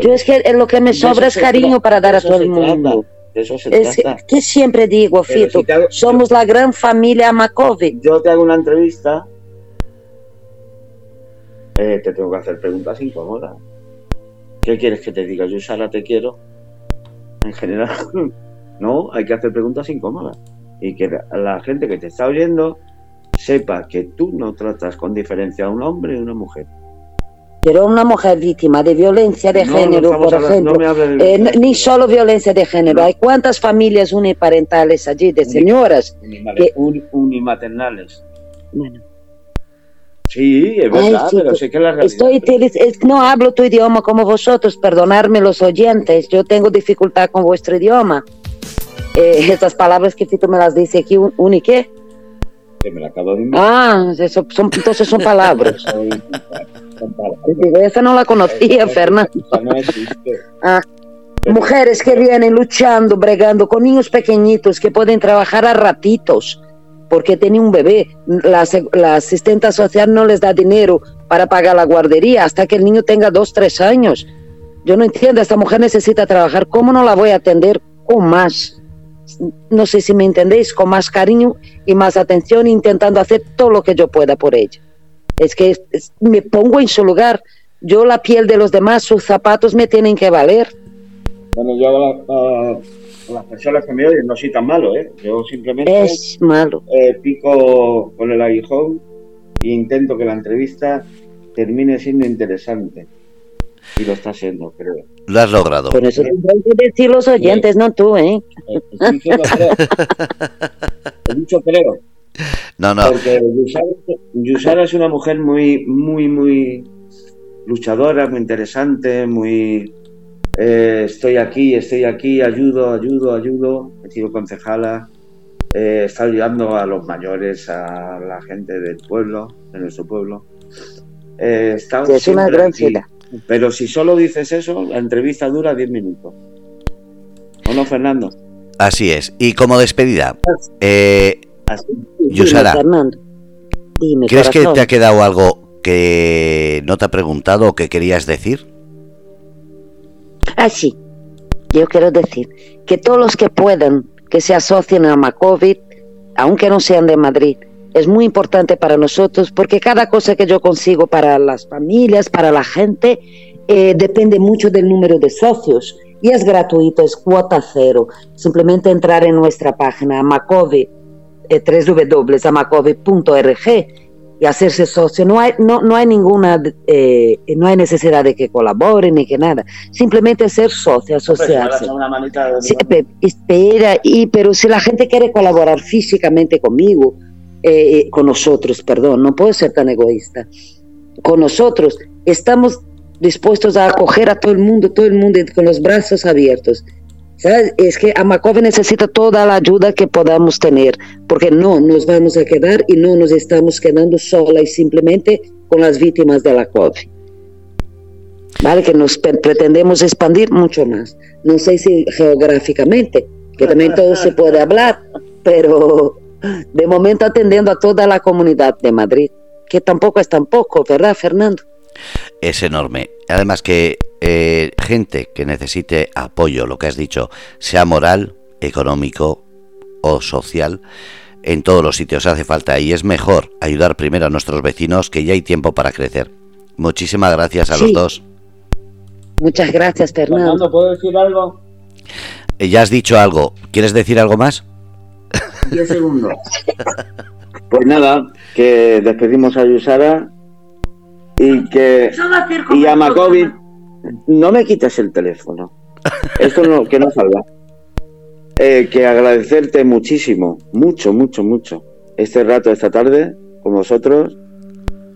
Yo es que lo que me sobra es cariño para dar a todo el mundo. eso se es Que, siempre digo, Fito, somos la gran familia Makovic. Yo te hago una entrevista, eh, te tengo que hacer preguntas incómodas. ¿Qué quieres que te diga? Yo, Sara, te quiero. En general, no, hay que hacer preguntas incómodas. Y que la gente que te está oyendo sepa que tú no tratas con diferencia a un hombre y una mujer pero una mujer víctima de violencia de género, por ejemplo, eh, ni solo violencia de género, hay cuántas familias uniparentales allí de señoras que... unimaternales. Bueno. Sí, es verdad, pero sé que la realidad. Estoy, no hablo tu idioma como vosotros, perdonadme los oyentes, yo tengo dificultad con vuestro idioma. Eh, estas palabras que tú me las dice aquí, ¿un, y qué? Que me la acabo de Ah, eso son, entonces son palabras. esa no la conocía, Fernando. Ah, mujeres que vienen luchando, bregando con niños pequeñitos que pueden trabajar a ratitos porque tienen un bebé. La, la asistente social no les da dinero para pagar la guardería hasta que el niño tenga dos, tres años. Yo no entiendo, esta mujer necesita trabajar. ¿Cómo no la voy a atender con más? No sé si me entendéis, con más cariño y más atención, intentando hacer todo lo que yo pueda por ella. Es que me pongo en su lugar. Yo la piel de los demás, sus zapatos me tienen que valer. Bueno, yo las personas que me oyen no soy tan malo, ¿eh? Yo simplemente es malo. Eh, pico con el aguijón e intento que la entrevista termine siendo interesante. Y lo está siendo, creo. Lo has logrado. Por eso tendrán que decir los oyentes, no tú, ¿eh? eh He dicho creo. No, no. Porque Yusara, es una mujer muy, muy, muy luchadora, muy interesante, muy... Eh, estoy aquí, estoy aquí, ayudo, ayudo, ayudo. He sido concejala, eh, está ayudando a los mayores, a la gente del pueblo, de nuestro pueblo. Eh, es una gran fila. Pero si solo dices eso, la entrevista dura 10 minutos. ¿O no, Fernando? Así es. Y como despedida, eh, Yusara, ¿crees que te ha quedado algo que no te ha preguntado o que querías decir? Ah, sí. Yo quiero decir que todos los que puedan, que se asocien a Macovid, aunque no sean de Madrid, es muy importante para nosotros porque cada cosa que yo consigo para las familias, para la gente, eh, depende mucho del número de socios y es gratuito, es cuota cero. Simplemente entrar en nuestra página Macovid eh, www.amacovi.org y hacerse socio. No hay, no, no hay ninguna, eh, no hay necesidad de que colaboren ni que nada. Simplemente ser socio, asociarse. espera, y, pero si la gente quiere colaborar físicamente conmigo, eh, con nosotros, perdón, no puedo ser tan egoísta. Con nosotros estamos dispuestos a acoger a todo el mundo, todo el mundo con los brazos abiertos. Es que Amacove necesita toda la ayuda que podamos tener, porque no nos vamos a quedar y no nos estamos quedando sola y simplemente con las víctimas de la COVID. ¿Vale? Que nos pretendemos expandir mucho más. No sé si geográficamente, que también todo se puede hablar, pero de momento atendiendo a toda la comunidad de Madrid, que tampoco es tan poco, ¿verdad, Fernando? Es enorme. Además que eh, gente que necesite apoyo, lo que has dicho, sea moral, económico o social, en todos los sitios hace falta y es mejor ayudar primero a nuestros vecinos que ya hay tiempo para crecer. Muchísimas gracias a los dos. Muchas gracias, Fernando. ¿puedo decir algo? Eh, ya has dicho algo. ¿Quieres decir algo más? 10 segundos. Pues nada, que despedimos a Yusara y que y a Makovic no me quites el teléfono. Esto no, que no salga. Eh, que agradecerte muchísimo, mucho, mucho, mucho este rato esta tarde con vosotros,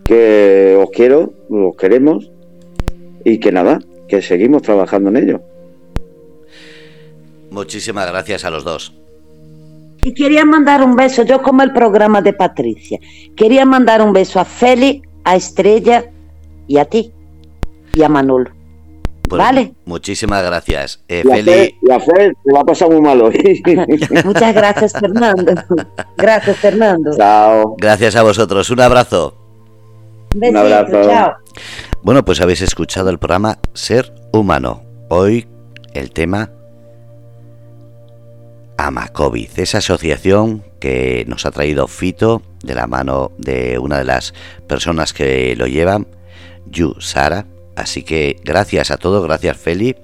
que os quiero, os queremos y que nada, que seguimos trabajando en ello. Muchísimas gracias a los dos. Y quería mandar un beso, yo como el programa de Patricia, quería mandar un beso a Feli, a Estrella y a ti y a Manolo. Pues vale. Muchísimas gracias. Eh, y, a Feli... Fer, te va a pasar muy malo. Muchas gracias, Fernando. Gracias, Fernando. Chao. Gracias a vosotros. Un abrazo. un abrazo. Chao. Bueno, pues habéis escuchado el programa Ser Humano. Hoy el tema Amacovid, esa asociación que nos ha traído Fito de la mano de una de las personas que lo llevan, Yu Sara. Así que gracias a todos, gracias Feli.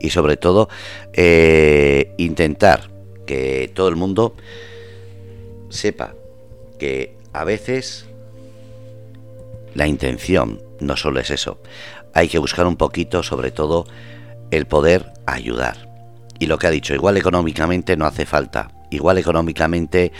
Y sobre todo eh, intentar que todo el mundo sepa que a veces la intención no solo es eso, hay que buscar un poquito sobre todo el poder ayudar y lo que ha dicho, igual económicamente no hace falta, igual económicamente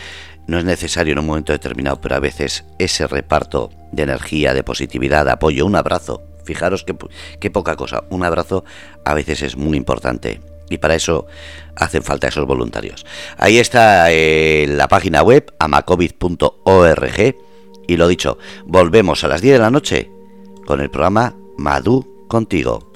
no es necesario en un momento determinado, pero a veces ese reparto de energía, de positividad, de apoyo, un abrazo, fijaros qué, poca cosa, un abrazo a veces es muy importante. Y para eso hacen falta esos voluntarios. Ahí está eh, la página web amacovid.org. Y lo dicho, volvemos a las 10 de la noche con el programa Madu contigo.